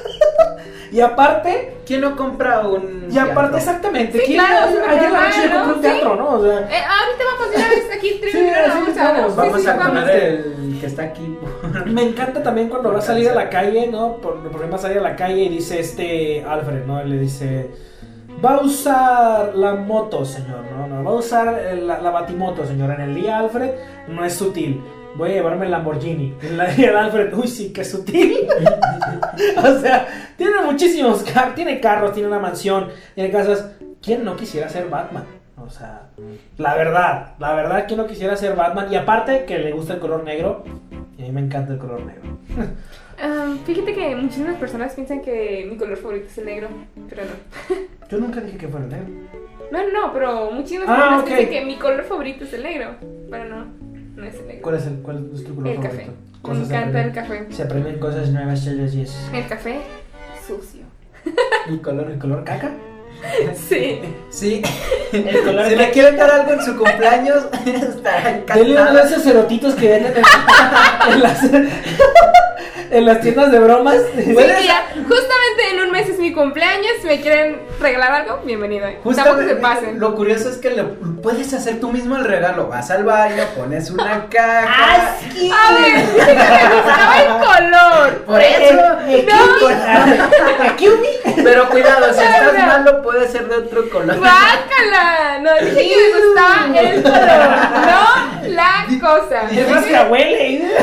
y aparte, ¿Quién no compra un y aparte, teatro? exactamente, Sí, ¿quién- claro, súper ayer la noche yo compré ¿no? un teatro, ¿no? O sea, Eh, ahorita vamos de una vez aquí, Sí, primero sí, vamos a vamos, sí, Vamos a poner el que está aquí. Me encanta también cuando va a salir a la calle, ¿no? Por, por ejemplo, salir a la calle y dice este Alfred, ¿no? Él le dice, va a usar la moto, señor, ¿no? no va a usar el- la, la batimoto, señor. En el día, Alfred, no es sutil. Voy a llevarme el Lamborghini. En la día, el Alfred, uy, sí, qué sutil. o sea, tiene muchísimos carros, tiene carros, tiene una mansión, tiene casas. ¿Quién no quisiera ser Batman? O sea, la verdad, la verdad, ¿quién no quisiera ser Batman? Y aparte que le gusta el color negro, y a mí me encanta el color negro. Ah, fíjate que muchísimas personas piensan que mi color favorito es el negro, pero no. Yo nunca dije que fuera negro. No, no, pero muchísimas Ah, personas ok. piensan que mi color favorito es el negro, pero no, no es el negro. ¿Cuál es, el, cuál es tu color El favorito? café. Me Cosas encanta el café. Se aprenden cosas nuevas todos los días. El café sucio. El color. ¿El color caca? Sí. Sí. El color si le quieren dar algo en su cumpleaños, estará Dele uno de encantado. esos cerotitos que venden en, en las, en las tiendas de bromas. Sí, que ya, justamente en un mes es mi cumpleaños, si me quieren regalar algo, bienvenido. Tampoco se Justamente, pasen. Lo curioso es que le puedes hacer tú mismo el regalo. Vas al baño, pones una caja. A ver, dije que me gustaba el color. Por eso. Aquí un Pero cuidado, si No, estás no. malo, puede ser de otro color. Guácala. No, dije que me gustaba el color, no la cosa. Es más que huele.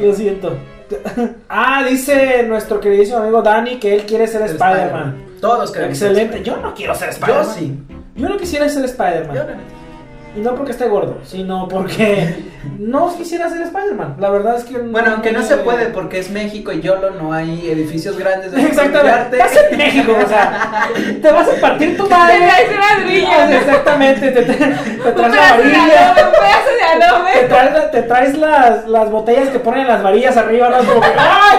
Lo siento. Ah, dice nuestro queridísimo amigo Dani que él quiere ser Spider-Man. Todos queremos ser Excelente. Yo no quiero ser Spider-Man. Yo sí. Yo no quisiera ser Yo Spider-Man. Y no porque esté gordo, sino porque no quisiera ser Spider-Man. La verdad es que. Bueno, aunque no se puede porque es México y YOLO, no hay edificios grandes de Exactamente. Estás en México, o sea, te vas a partir tu Te madre. traes una ladrillo. Ah, Exactamente, te, te- te traes la varilla. adobe, un pedazo de Te traes, te traes las, las botellas que ponen las varillas arriba, ¿no? Como que, ¡ay!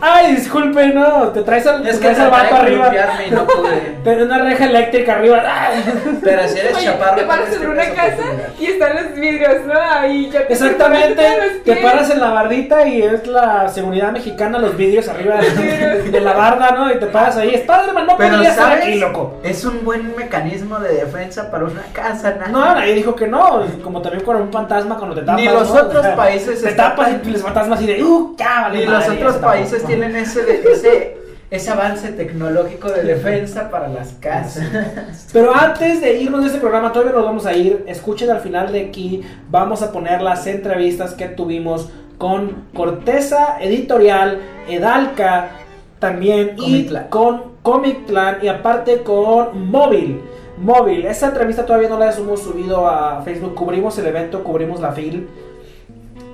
Ay, disculpe, no. Te traes al, te Es que traes al traté vato arriba. y no pude. Una reja eléctrica arriba. ¡ay! Pero si eres Oye, chaparro. te paras que una casa y están los vidrios, ¿no? Ahí ya te Exactamente, los te paras en la bardita y es la seguridad mexicana, los vidrios arriba de, de la barda, ¿no? Y te paras ahí. Spider-Man no Pero podría estar aquí, loco. Es un buen mecanismo de defensa para una casa. ¿no? No, nadie dijo que no. Como también con un fantasma cuando te tapas. Ni los ¿no? otros países Te tapas y los fantasmas así de, ¡uh, cábale! Ni los madre", otros eso países. Tienen ese, de- ese, ese avance tecnológico de defensa para las casas. Pero antes de irnos de este programa, todavía nos vamos a ir. Escuchen al final de aquí, vamos a poner las entrevistas que tuvimos con Corteza Editorial, Edalca también y Clan. con Comic Clan y aparte con Móvil. Móvil, esa entrevista todavía no la hemos subido a Facebook. Cubrimos el evento, cubrimos la FIL.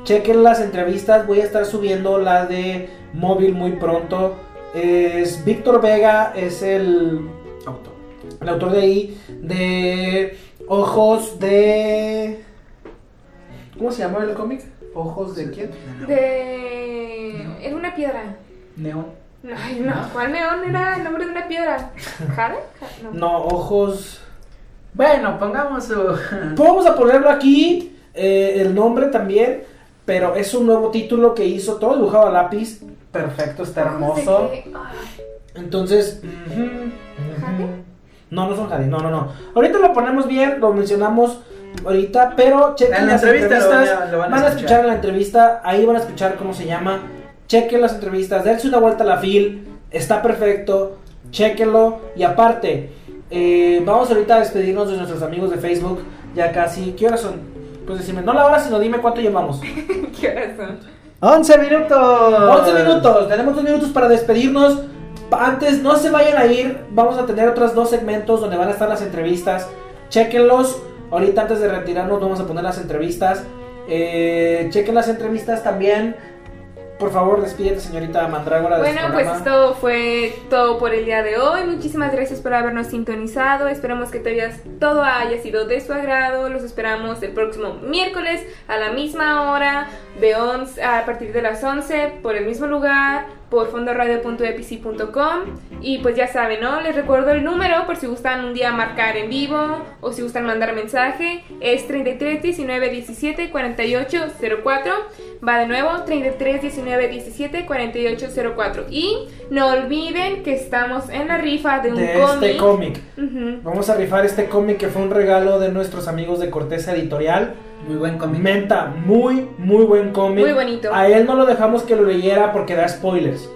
Chequen las entrevistas, voy a estar subiendo la de Móvil muy pronto. Es Víctor Vega, es el El autor de ahí, de Ojos de... ¿Cómo se llama el cómic? ¿Ojos de quién? De. Era una piedra. Neón. Ay, no. ¿Cuál neón era el nombre de una piedra? ¿Jade? Ja- No. No, Ojos... Bueno, pongamos su. Vamos a ponerlo aquí, eh, el nombre también, pero es un nuevo título que hizo todo dibujado a lápiz. Perfecto, está hermoso. Entonces, no, no son Jade, no, no, no. Ahorita lo ponemos bien, lo mencionamos ahorita, pero chequen En la las entrevista lo entrevistas. van a- lo van a van a escuchar. escuchar en la entrevista, ahí van a escuchar cómo se llama. Chequen las entrevistas, dense una vuelta a la fil, está perfecto, chequenlo. Y aparte, eh, vamos ahorita a despedirnos de nuestros amigos de Facebook, ya casi. ¿Qué horas son? Pues decime, no la hora, sino dime cuánto llevamos. ¿Qué horas son? 11 minutos. 11 minutos, tenemos dos minutos para despedirnos. Antes, no se vayan a ir. Vamos a tener otros dos segmentos donde van a estar las entrevistas. Chequenlos. Ahorita, antes de retirarnos, vamos a poner las entrevistas. Eh, chequen las entrevistas también. Por favor, despídete, señorita Mandrágora. de Bueno, pues esto fue todo por el día de hoy. Muchísimas gracias por habernos sintonizado. Esperamos que todavía todo haya sido de su agrado. Los esperamos el próximo miércoles a la misma hora, de 11, a partir de las 11, por el mismo lugar, por fondoradio.epici.com. Y pues ya saben, ¿no? Les recuerdo el número por si gustan un día marcar en vivo o si gustan mandar mensaje. Es 33 19 17 48 04. Va de nuevo, 33 19 17 48 04. Y no olviden que estamos en la rifa de un de cómic. este cómic. Vamos a rifar este cómic que fue un regalo de nuestros amigos de Corteza Editorial. Muy buen cómic. Menta, muy, muy buen cómic. Muy bonito. A él no lo dejamos que lo leyera porque da spoilers.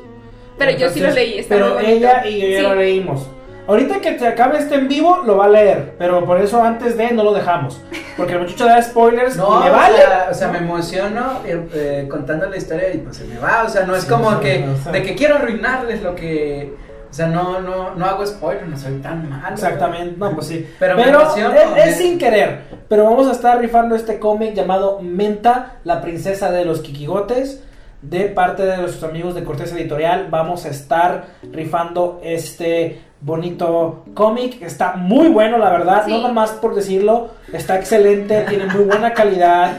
Pero yo sí lo leí, está Pero muy ella y yo ya Sí. lo leímos. Ahorita que te acabe este en vivo, lo va a leer. Pero por eso antes de no lo dejamos. Porque el muchacho da spoilers No, y me o vale. sea, o sea, me emociono eh, eh, contando la historia y pues se me va. O sea, no es Sí, como sí, que o sea. de que quiero arruinarles lo que. O sea, no, no, no hago spoiler, no soy tan malo. Exactamente, no, pues sí. Pero Pero, me emociono, es, sin querer. Pero vamos a estar rifando este cómic llamado Menta, la princesa de los Kikigotes. De parte de nuestros amigos de Cortés Editorial, vamos a estar rifando este bonito cómic. Está muy bueno, la verdad. Sí. No nomás por decirlo, está excelente, tiene muy buena calidad.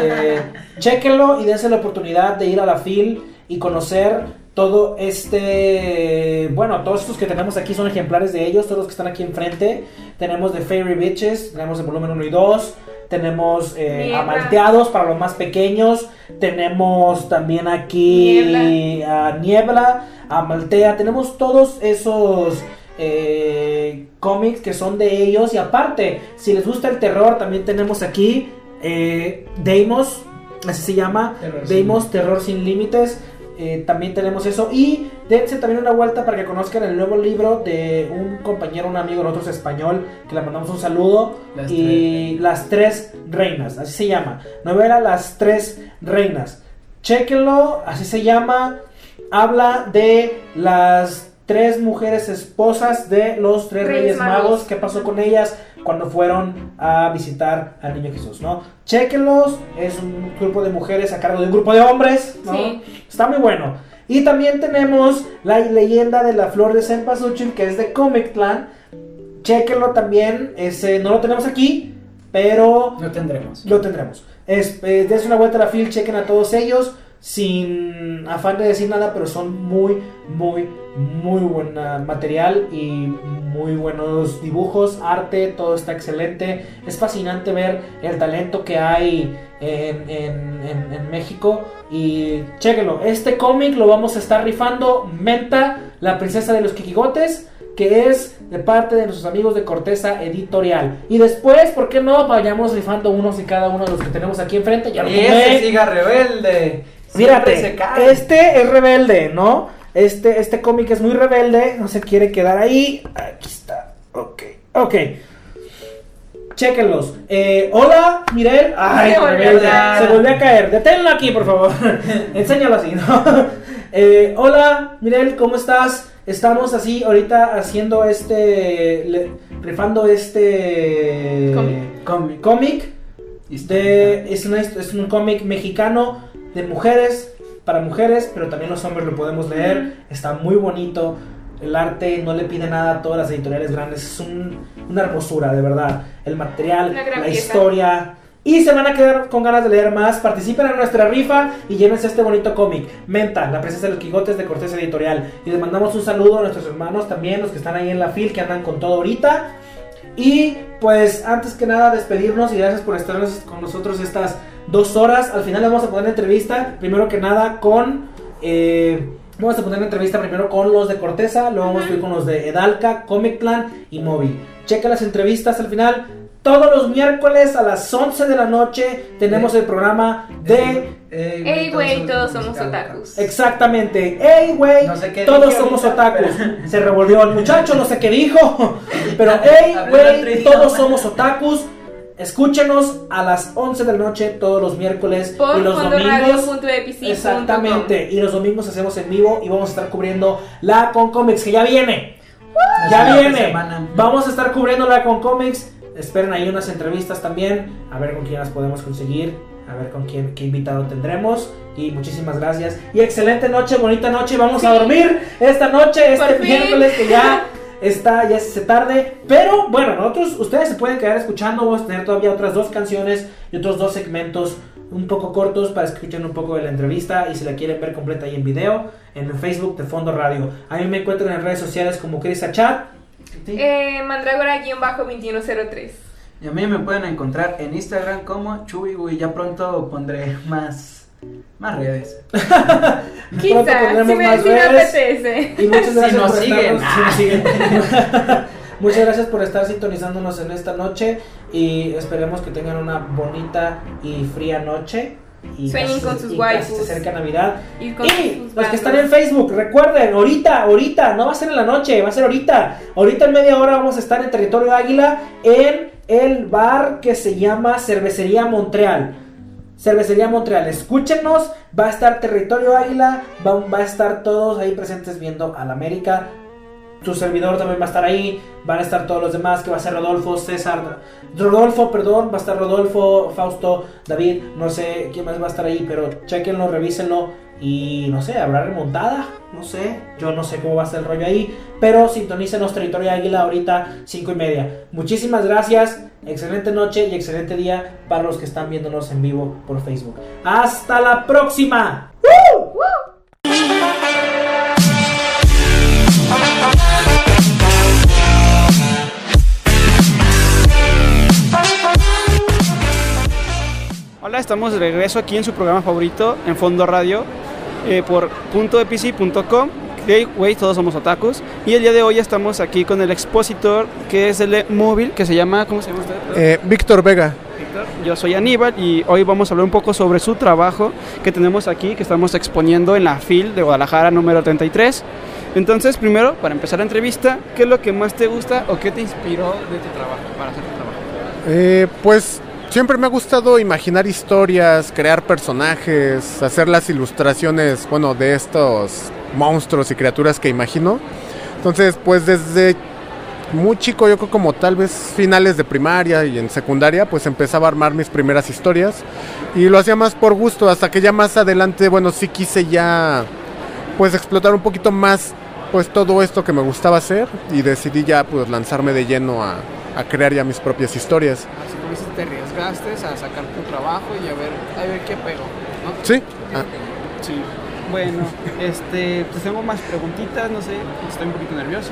Eh, chéquenlo y dense la oportunidad de ir a la FIL y conocer todo este. Bueno, todos estos que tenemos aquí son ejemplares de ellos, todos los que están aquí enfrente. Tenemos de Fairy Bitches, tenemos el volumen 1 y 2. Tenemos eh, amalteados para los más pequeños. Tenemos también aquí a Niebla, a Maltea. Tenemos todos esos eh, cómics que son de ellos. Y aparte, si les gusta el terror, también tenemos aquí eh, Deimos, así se llama. Terror sin Deimos Terror sin Límites. Eh, también tenemos eso. Y dense también una vuelta para que conozcan el nuevo libro de un compañero, un amigo nosotros español, que le mandamos un saludo. Las y Las Tres Reinas, así se llama. Novela Las Tres Reinas. Chequenlo, así se llama. Habla de las tres mujeres esposas de los tres Reyes reyes magos. Magos. ¿Qué pasó con ellas cuando fueron a visitar al niño Jesús? ¿no? Chequenlos, es un grupo de mujeres a cargo de un grupo de hombres. ¿no? Sí. Está muy bueno. Y también tenemos la leyenda de la flor de Cempasúchil, que es de Comic Clan. Chequenlo también. Ese no lo tenemos aquí, pero No tendremos. lo tendremos. Es, eh, dense una vuelta a la fil, chequen a todos ellos. Sin afán de decir nada, pero son muy, muy, muy buen ah, material y muy buenos dibujos, arte, todo está excelente. Es fascinante ver el talento que hay en, en- en- en México. Y chéquenlo, este cómic lo vamos a estar rifando. Menta, la princesa de los Kikigotes que es de parte de nuestros amigos de Corteza Editorial. Y después, ¿por qué no? Vayamos rifando unos y cada uno de los que tenemos aquí enfrente. Ya lo Y ese siga rebelde. Mírate, este es rebelde, ¿no? Este, este cómic es muy rebelde, no se quiere quedar ahí. Aquí está, ok, ok. Chéquenlos. Eh, hola, Mirel. Ay, Se volvió. Se volvió a caer. Deténlo aquí, por favor. Enséñalo así, ¿no? Eh, hola, Mirel, ¿cómo estás? Estamos así ahorita haciendo este. le- rifando este. Cómic. Cómic. cómic de, es, una- es un cómic mexicano de mujeres, para mujeres, pero también los hombres lo podemos leer. Está muy bonito. El arte no le pide nada a todas las editoriales grandes. Es un- una hermosura, de verdad. El material, la historia. Y se van a quedar con ganas de leer más. Participen en nuestra rifa y llévense este bonito cómic. Menta, la princesa de los Quijotes de Cortés Editorial. Y les mandamos un saludo a nuestros hermanos también, los que están ahí en la fil, que andan con todo ahorita. Y pues antes que nada despedirnos y gracias por estar con nosotros estas dos horas. Al final le vamos a poner entrevista, primero que nada con... eh, vamos a poner una entrevista primero con los de Corteza, luego vamos a ir con los de Edalca, Comic Plan y Móvil. Checa las entrevistas al final. Todos los miércoles a las 11 de la noche tenemos el programa de... Ey, güey, todos somos otakus. Exactamente. ¡Ey, güey! No sé qué todos somos otakus. pero- Se revolvió el muchacho, no sé qué dijo. Pero, ¡ey, güey! Todos somos otakus. Escúchenos a las 11 de la noche todos los miércoles Por y los domingos. Exactamente. Y los domingos hacemos en vivo y vamos a estar cubriendo la Con Comics que ya viene. Ya viene. Vamos a estar cubriendo la con cómics. Esperen ahí unas entrevistas también. A ver con quién las podemos conseguir. A ver con quién, qué invitado tendremos. Y muchísimas gracias. Y excelente noche, bonita noche. Vamos a dormir esta noche, este miércoles que ya está, ya se tarde. Pero bueno, nosotros, ustedes se pueden quedar escuchando. Vamos a tener todavía otras dos canciones y otros dos segmentos un poco cortos para escuchar un poco de la entrevista. Y si la quieren ver completa ahí en video, en el Facebook de Fondo Radio. A mí me encuentran en redes sociales como Chris Achat. Eh, Mandrágora-2103. Y a mí me pueden encontrar en Instagram como Chuy, ya pronto pondré más, más redes. Pronto Quizá, pondremos si me, si apetece. Y muchas Si gracias nos por siguen. estarnos- si nos siguen. Muchas gracias por estar sintonizándonos en esta noche y esperemos que tengan una bonita y fría noche. Y Sueñen con sus waifus. se acerca Navidad. Y con Y sus los que están en Facebook, recuerden, ahorita, ahorita, no va a ser en la noche, va a ser ahorita. Ahorita en media hora vamos a estar en Territorio Águila en el bar que se llama Cervecería Montreal. Cervecería Montreal, escúchenos, va a estar Territorio Águila, va, va a estar todos ahí presentes viendo al América. Tu servidor también va a estar ahí, van a estar todos los demás, que va a ser Rodolfo, César, Rodolfo, perdón, va a estar Rodolfo, Fausto, David, no sé quién más va a estar ahí, pero chequenlo, revísenlo y no sé, habrá remontada, no sé, yo no sé cómo va a estar el rollo ahí, pero sintonícenos Territorio Águila ahorita, 5 y media. Muchísimas gracias, excelente noche y excelente día para los que están viéndonos en vivo por Facebook. ¡Hasta la próxima! Hola, estamos de regreso aquí en su programa favorito, en Fondo Radio, eh, por .epc.com. Güey, todos somos otakus. Y el día de hoy estamos aquí con el expositor, que es el móvil, que se llama, ¿cómo se llama usted? Eh, Víctor Vega. Víctor. Yo soy Aníbal y hoy vamos a hablar un poco sobre su trabajo que tenemos aquí, que estamos exponiendo en la FIL de Guadalajara número 33. Entonces, primero, para empezar la entrevista, ¿qué es lo que más te gusta o qué te inspiró de tu trabajo, para hacer tu trabajo? Eh, pues siempre me ha gustado imaginar historias, crear personajes, hacer las ilustraciones, bueno, de estos monstruos y criaturas que imagino. Entonces, pues desde muy chico, yo creo como tal vez finales de primaria y en secundaria, pues empezaba a armar mis primeras historias y lo hacía más por gusto, hasta que ya más adelante, bueno, sí quise ya pues explotar un poquito más pues todo esto que me gustaba hacer y decidí ya pues lanzarme de lleno a, a crear ya mis propias historias. Así como dices, te arriesgaste a sacar tu trabajo y a ver, a ver qué pego, ¿no? Sí, ah, Sí. Bueno, este, pues tengo más preguntitas, no sé, estoy un poquito nervioso.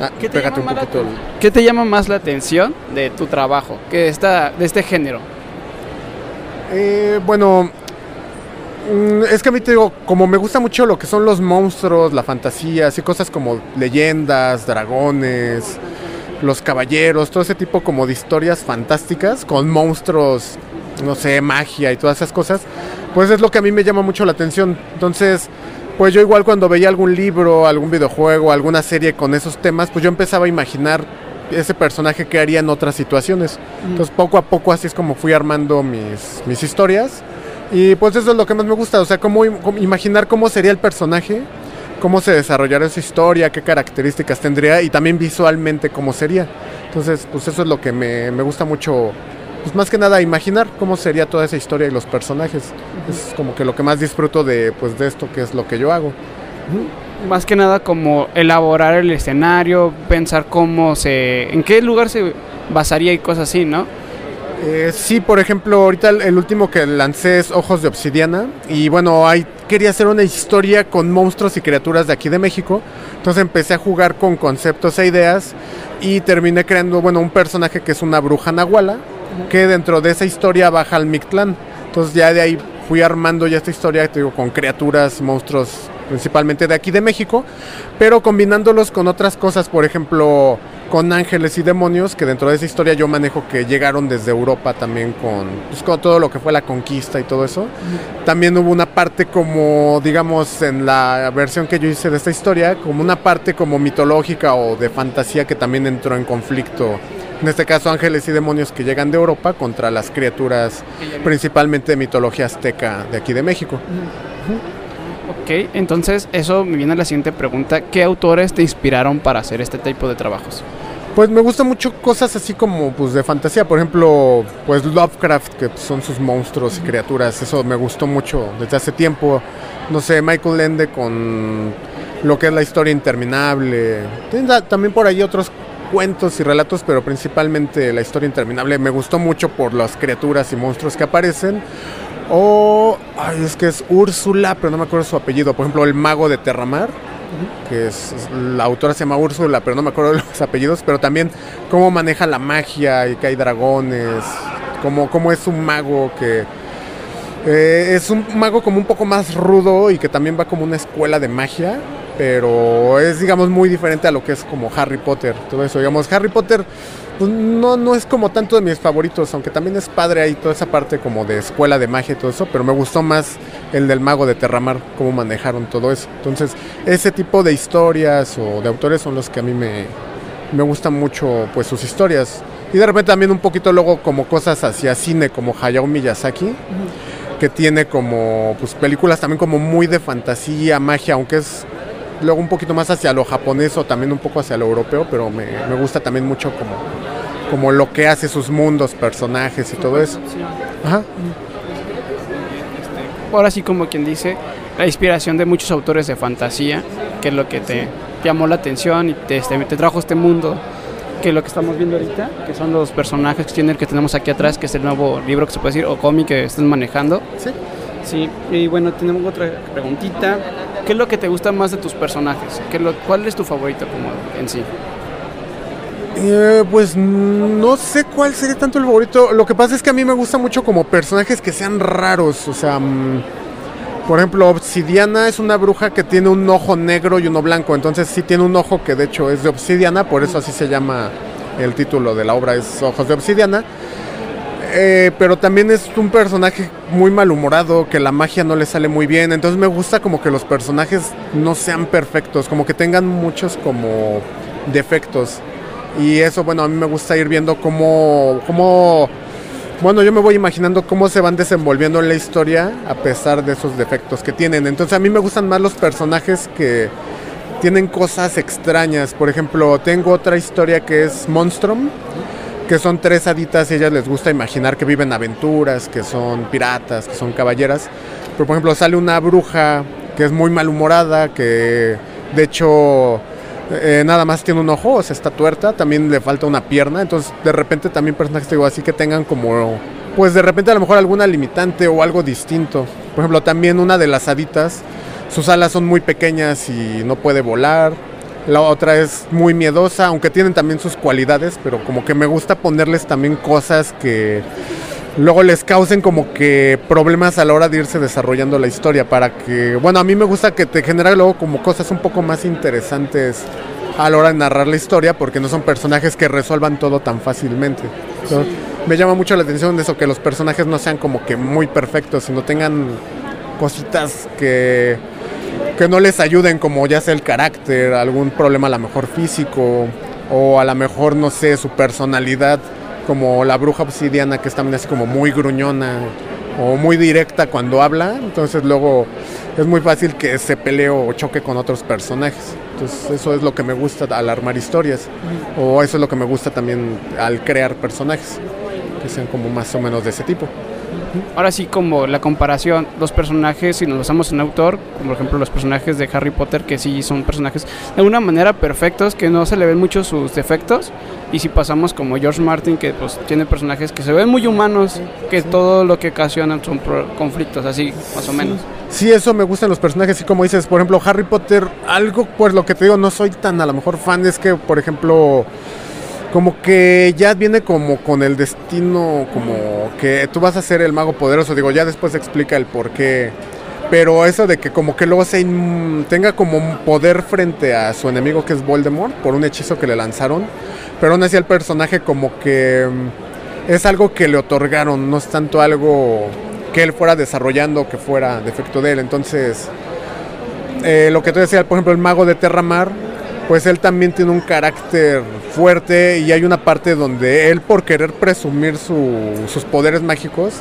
ah, ¿Qué te, llama un más la poquito. aten- ¿Qué te llama más la atención de tu trabajo, que está de este género? Eh, bueno, mm, es que a mí te digo, como me gusta mucho lo que son los monstruos, la fantasía, así cosas como leyendas, dragones, los caballeros, todo ese tipo como de historias fantásticas con monstruos, no sé, magia y todas esas cosas, pues es lo que a mí me llama mucho la atención. Entonces, pues yo igual cuando veía algún libro, algún videojuego, alguna serie con esos temas, pues yo empezaba a imaginar ese personaje que haría en otras situaciones. Entonces poco a poco así es como fui armando mis, mis historias. Y pues eso es lo que más me gusta, o sea, cómo, cómo imaginar cómo sería el personaje, cómo se desarrollaría su historia, qué características tendría y también visualmente cómo sería. Entonces, pues eso es lo que me, me gusta mucho, pues más que nada imaginar cómo sería toda esa historia y los personajes. Es como que lo que más disfruto de, pues, de esto que es lo que yo hago. más que nada como elaborar el escenario, pensar cómo se, en qué lugar se basaría y cosas así, ¿no? Eh, sí, por ejemplo, ahorita el, el último que lancé es Ojos de Obsidiana. Y bueno, ahí quería hacer una historia con monstruos y criaturas de aquí de México. Entonces empecé a jugar con conceptos e ideas. Y terminé creando, bueno, un personaje que es una bruja nahuala. Que dentro de esa historia baja al Mictlán. Entonces ya de ahí fui armando ya esta historia, te digo, con criaturas, monstruos principalmente de aquí de México, pero combinándolos con otras cosas, por ejemplo, con ángeles y demonios, que dentro de esa historia yo manejo que llegaron desde Europa también con, pues, con todo lo que fue la conquista y todo eso. También hubo una parte como, digamos, en la versión que yo hice de esta historia, como una parte como mitológica o de fantasía que también entró en conflicto. En este caso, ángeles y demonios que llegan de Europa contra las criaturas principalmente de mitología azteca de aquí de México. Ok, entonces eso me viene a la siguiente pregunta. ¿Qué autores te inspiraron para hacer este tipo de trabajos? Pues me gustan mucho cosas así como pues de fantasía, por ejemplo, pues Lovecraft, que son sus monstruos y criaturas, eso me gustó mucho desde hace tiempo. No sé, Michael Ende con lo que es la historia interminable. También por ahí otros cuentos y relatos, pero principalmente la historia interminable me gustó mucho por las criaturas y monstruos que aparecen. O, ay, es que es Úrsula, pero no me acuerdo su apellido. Por ejemplo, el mago de Terramar, que es, es- la autora se llama Úrsula, pero no me acuerdo de los apellidos. Pero también cómo maneja la magia y que hay dragones, cómo, cómo es un mago que eh, es un mago como un poco más rudo y que también va como una escuela de magia, pero es digamos muy diferente a lo que es como Harry Potter, todo eso. Digamos, Harry Potter pues, no, no es como tanto de mis favoritos, aunque también es padre ahí toda esa parte como de escuela de magia y todo eso, pero me gustó más el del mago de Terramar, cómo manejaron todo eso. Entonces, ese tipo de historias o de autores son los que a mí me, me gustan mucho pues sus historias. Y de repente también un poquito luego como cosas hacia cine como Hayao Miyazaki, que tiene como pues películas también como muy de fantasía, magia, aunque es luego un poquito más hacia lo japonés o también un poco hacia lo europeo, pero me, me gusta también mucho como, como lo que hace sus mundos, personajes y todo eso. Ajá. Ahora sí, como quien dice, la inspiración de muchos autores de fantasía, que es lo que te llamó la atención y te, este, te trajo este mundo, que es lo que estamos viendo ahorita, que son los personajes que, tienen, que tenemos aquí atrás, que es el nuevo libro que se puede decir, o cómic que están manejando. Sí. Sí, y bueno, tenemos otra preguntita. ¿Qué es lo que te gusta más de tus personajes? ¿Qué lo, ¿Cuál es tu favorito como en sí? Eh, pues no sé cuál sería tanto el favorito. Lo que pasa es que a mí me gusta mucho como personajes que sean raros. O sea, mm, por ejemplo, Obsidiana es una bruja que tiene un ojo negro y uno blanco. Entonces sí tiene un ojo que de hecho es de Obsidiana, por eso así se llama el título de la obra, es Ojos de Obsidiana. Eh, pero también es un personaje muy malhumorado, que la magia no le sale muy bien. Entonces me gusta como que los personajes no sean perfectos, como que tengan muchos como defectos. Y eso, bueno, a mí me gusta ir viendo cómo, cómo, bueno, yo me voy imaginando cómo se van desenvolviendo en la historia a pesar de esos defectos que tienen. Entonces a mí me gustan más los personajes que tienen cosas extrañas. Por ejemplo, tengo otra historia que es Monstrum, que son tres haditas y ellas les gusta imaginar que viven aventuras, que son piratas, que son caballeras. Pero por ejemplo sale una bruja que es muy malhumorada, que de hecho eh, nada más tiene un ojo, o sea, está tuerta, también le falta una pierna, entonces de repente también personajes digo así que tengan como, pues de repente a lo mejor alguna limitante o algo distinto. Por ejemplo, también una de las haditas, sus alas son muy pequeñas y no puede volar. La otra es muy miedosa, aunque tienen también sus cualidades, pero como que me gusta ponerles también cosas que luego les causen como que problemas a la hora de irse desarrollando la historia para que, bueno, a mí me gusta que te genera luego como cosas un poco más interesantes a la hora de narrar la historia porque no son personajes que resuelvan todo tan fácilmente. Me llama mucho la atención eso, que los personajes no sean como que muy perfectos, sino tengan cositas que, que no les ayuden, como ya sea el carácter, algún problema a lo mejor físico, o a lo mejor, no sé, su personalidad, como la bruja obsidiana, que es también así como muy gruñona o muy directa cuando habla, entonces luego es muy fácil que se pelee o choque con otros personajes. Entonces eso es lo que me gusta al armar historias, o eso es lo que me gusta también al crear personajes, que sean como más o menos de ese tipo. Ahora sí, como la comparación, los personajes, si nos basamos en autor, como por ejemplo los personajes de Harry Potter, que sí son personajes de alguna manera perfectos, que no se le ven mucho sus defectos, y si pasamos como George Martin, que pues tiene personajes que se ven muy humanos, que todo lo que ocasionan son conflictos, así más o menos. Sí, eso me gustan los personajes, y como dices, por ejemplo, Harry Potter, algo, pues lo que te digo, no soy tan a lo mejor fan, es que, por ejemplo, como que ya viene como con el destino, como que tú vas a ser el mago poderoso, digo, ya después explica el por qué, pero eso de que como que luego se tenga como un poder frente a su enemigo que es Voldemort, por un hechizo que le lanzaron, pero aún así el personaje como que mm, es algo que le otorgaron, no es tanto algo que él fuera desarrollando, que fuera defecto de él. Entonces, eh, lo que tú decías, por ejemplo, el mago de Terramar, pues él también tiene un carácter fuerte y hay una parte donde él, por querer presumir su- sus poderes mágicos,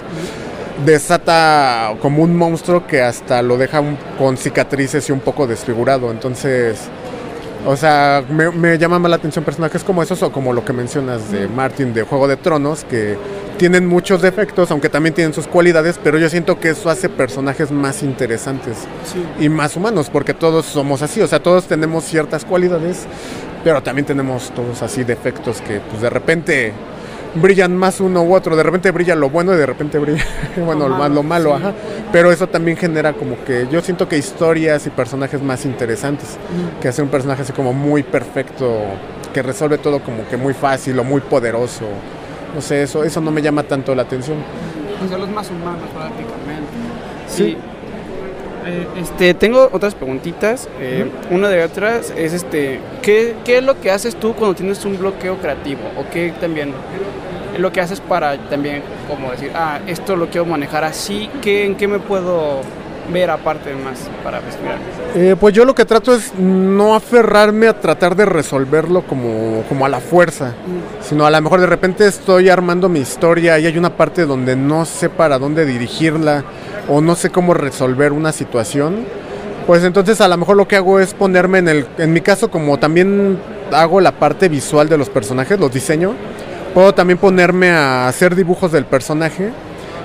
desata como un monstruo que hasta lo deja con cicatrices y un poco desfigurado. Entonces, o sea, me, me llama más la atención personajes como esos o como lo que mencionas de Martin de Juego de Tronos, que tienen muchos defectos, aunque también tienen sus cualidades, pero yo siento que eso hace personajes más interesantes y más humanos, porque todos somos así, o sea, todos tenemos ciertas cualidades, pero también tenemos todos así defectos que pues de repente brillan más uno u otro, de repente brilla lo bueno y de repente brilla bueno, lo, lo malo, ajá. Pero eso también genera como que yo siento que historias y personajes más interesantes, que hacer un personaje así como muy perfecto, que resuelve todo como que muy fácil o muy poderoso. No sé, eso eso no me llama tanto la atención. O sea, los más humanos prácticamente. Sí. Eh, este, tengo otras preguntitas. Eh, Una de otras es este, ¿qué, ¿qué es lo que haces tú cuando tienes un bloqueo creativo? ¿O qué también lo que haces para también como decir, ah, esto lo quiero manejar así, ¿qué, ¿en qué me puedo ver aparte más para respirar? Eh, pues yo lo que trato es no aferrarme a tratar de resolverlo como, como a la fuerza, sino a lo mejor de repente estoy armando mi historia y hay una parte donde no sé para dónde dirigirla o no sé cómo resolver una situación. Pues entonces a lo mejor lo que hago es ponerme en el, en mi caso como también hago la parte visual de los personajes, los diseño, puedo también ponerme a hacer dibujos del personaje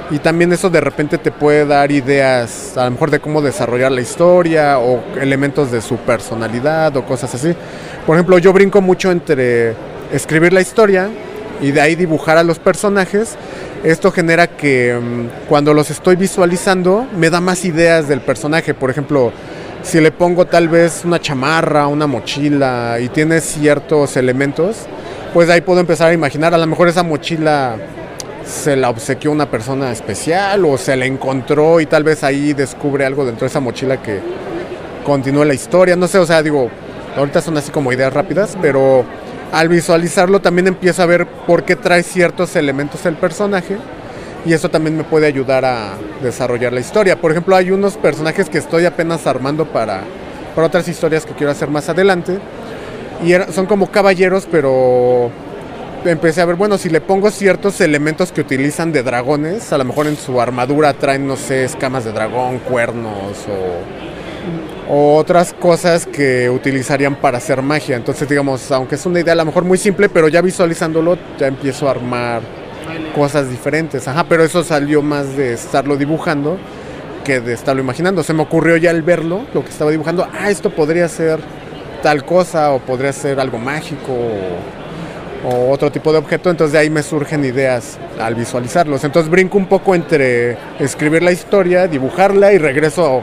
y también eso de repente te puede dar ideas, a lo mejor de cómo desarrollar la historia o elementos de su personalidad o cosas así. Por ejemplo, yo brinco mucho entre escribir la historia y de ahí dibujar a los personajes. Esto genera que mm, cuando los estoy visualizando me da más ideas del personaje. Por ejemplo, si le pongo tal vez una chamarra, una mochila y tiene ciertos elementos, pues de ahí puedo empezar a imaginar, a lo mejor esa mochila se la obsequió una persona especial o se la encontró y tal vez ahí descubre algo dentro de esa mochila que continúe la historia. No sé, o sea, digo, ahorita son así como ideas rápidas, pero al visualizarlo también empiezo a ver por qué trae ciertos elementos el personaje y eso también me puede ayudar a desarrollar la historia. Por ejemplo, hay unos personajes que estoy apenas armando para, para otras historias que quiero hacer más adelante y son como caballeros, pero empecé a ver, bueno, si le pongo ciertos elementos que utilizan de dragones, a lo mejor en su armadura traen, no sé, escamas de dragón, cuernos o, o otras cosas que utilizarían para hacer magia. Entonces, digamos, aunque es una idea a lo mejor muy simple, pero ya visualizándolo ya empiezo a armar cosas diferentes. Ajá, pero eso salió más de estarlo dibujando que de estarlo imaginando. Se me ocurrió ya al verlo, lo que estaba dibujando, ah, esto podría ser tal cosa o podría ser algo mágico o, otro tipo de objeto, entonces de ahí me surgen ideas al visualizarlos. Entonces brinco un poco entre escribir la historia, dibujarla y regreso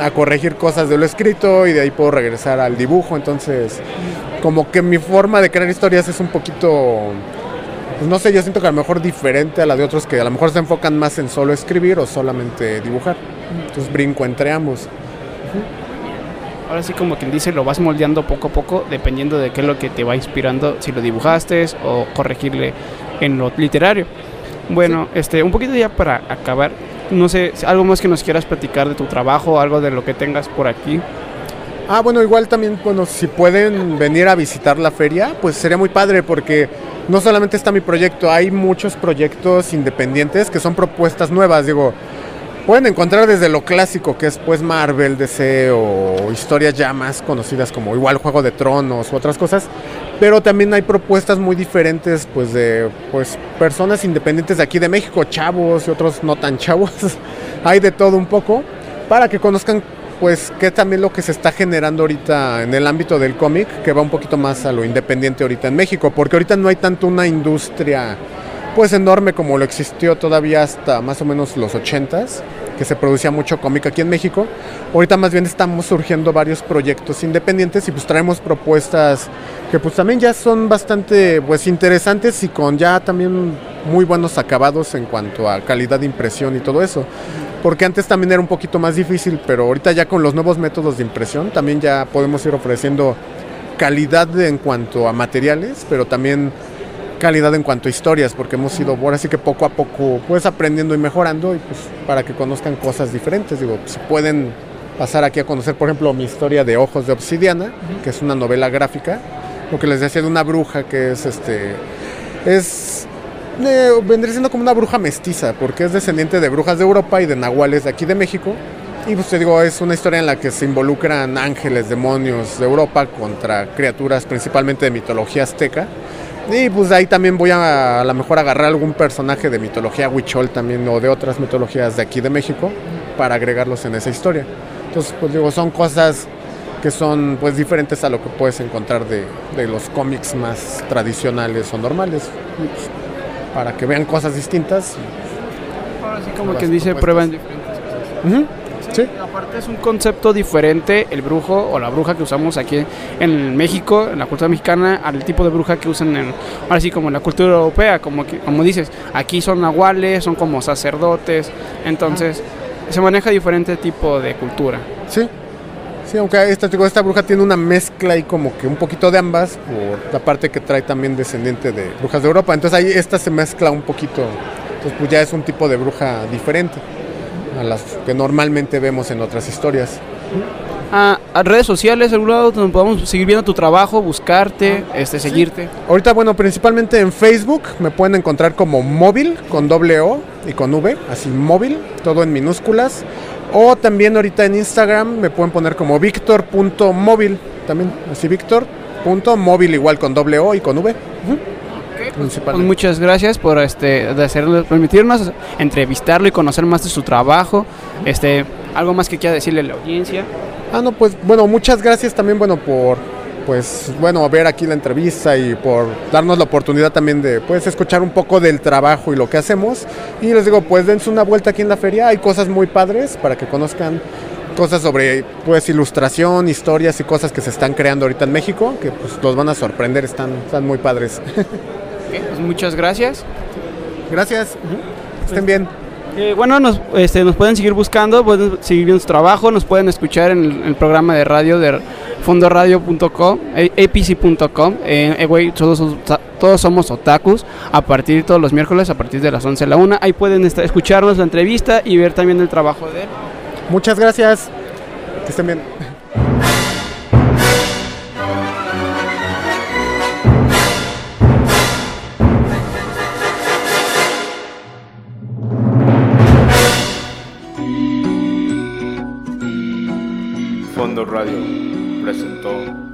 a corregir cosas de lo escrito y de ahí puedo regresar al dibujo. Entonces, como que mi forma de crear historias es un poquito, pues no sé, yo siento que a lo mejor diferente a la de otros que a lo mejor se enfocan más en solo escribir o solamente dibujar. Entonces brinco entre ambos. Ahora sí como quien dice, lo vas moldeando poco a poco dependiendo de qué es lo que te va inspirando, si lo dibujaste o corregirle en lo literario. Bueno, este, un poquito ya para acabar, no sé, algo más que nos quieras platicar de tu trabajo, algo de lo que tengas por aquí. Ah, bueno, igual también, bueno, si pueden venir a visitar la feria, pues sería muy padre porque no solamente está mi proyecto, hay muchos proyectos independientes que son propuestas nuevas, digo. Pueden encontrar desde lo clásico que es pues Marvel, DC o historias ya más conocidas como igual Juego de Tronos u otras cosas, pero también hay propuestas muy diferentes pues de pues personas independientes de aquí de México, chavos y otros no tan chavos. hay de todo un poco para que conozcan pues qué también lo que se está generando ahorita en el ámbito del cómic, que va un poquito más a lo independiente ahorita en México, porque ahorita no hay tanto una industria pues enorme como lo existió todavía hasta más o menos los 80s, que se producía mucho cómic aquí en México. Ahorita más bien estamos surgiendo varios proyectos independientes y pues traemos propuestas que pues también ya son bastante pues interesantes y con ya también muy buenos acabados en cuanto a calidad de impresión y todo eso. Porque antes también era un poquito más difícil, pero ahorita ya con los nuevos métodos de impresión también ya podemos ir ofreciendo calidad en cuanto a materiales, pero también calidad en cuanto a historias, porque hemos ido ahora sí que poco a poco pues aprendiendo y mejorando y pues para que conozcan cosas diferentes, digo, si pueden pasar aquí a conocer por ejemplo mi historia de Ojos de Obsidiana, que es una novela gráfica, lo que les decía de una bruja que es este es eh, vendría siendo como una bruja mestiza, porque es descendiente de brujas de Europa y de nahuales de aquí de México. Y pues te digo, es una historia en la que se involucran ángeles, demonios de Europa contra criaturas principalmente de mitología azteca. Y pues de ahí también voy a a lo mejor agarrar algún personaje de mitología huichol también o de otras mitologías de aquí de México para agregarlos en esa historia. Entonces pues digo, son cosas que son pues diferentes a lo que puedes encontrar de, de los cómics más tradicionales o normales. Y, pues, para que vean cosas distintas. Ahora sí, como que dice, propuestas. prueban diferentes cosas. Ujú, Sí. Aparte es un concepto diferente el brujo o la bruja que usamos aquí en México, en la cultura mexicana, al tipo de bruja que usan en, ahora sí como en la cultura europea, como que, como dices, aquí son nahuales, son como sacerdotes, entonces se maneja diferente tipo de cultura. Sí. Sí, aunque esta, esta bruja tiene una mezcla y como que un poquito de ambas, por la parte que trae también descendiente de brujas de Europa. Entonces ahí esta se mezcla un poquito. Entonces pues ya es un tipo de bruja diferente a las que normalmente vemos en otras historias. Ah, a redes sociales, algún lado donde podamos seguir viendo tu trabajo, buscarte, este, seguirte. Ahorita, bueno, principalmente en Facebook me pueden encontrar como móvil con doble O y con V, así móvil, todo en minúsculas. O también ahorita en Instagram me pueden poner como victor.móvil, también así victor.móvil igual con doble O y con V. Pues muchas gracias por este de hacernos, permitirnos entrevistarlo y conocer más de su trabajo. Este, algo más que quiera decirle a la audiencia. Ah, no, pues bueno, muchas gracias también, bueno, por pues bueno, ver aquí la entrevista y por darnos la oportunidad también de pues escuchar un poco del trabajo y lo que hacemos. Y les digo, pues dense una vuelta aquí en la feria, hay cosas muy padres para que conozcan cosas sobre pues ilustración, historias y cosas que se están creando ahorita en México, que pues los van a sorprender, están, están muy padres. Pues muchas gracias. gracias. Estén bien. Eh, bueno, nos, este, nos pueden seguir buscando, pueden seguir viendo su trabajo, nos pueden escuchar en el, el programa de radio de fondoradio.com, eh, apc.com. Eh, eh, güey, todos, todos somos otakus a partir de todos los miércoles, a partir de las 11 de la 1. Ahí pueden estar- escucharnos la entrevista y ver también el trabajo de él. Muchas gracias. Que estén bien. Radio presentó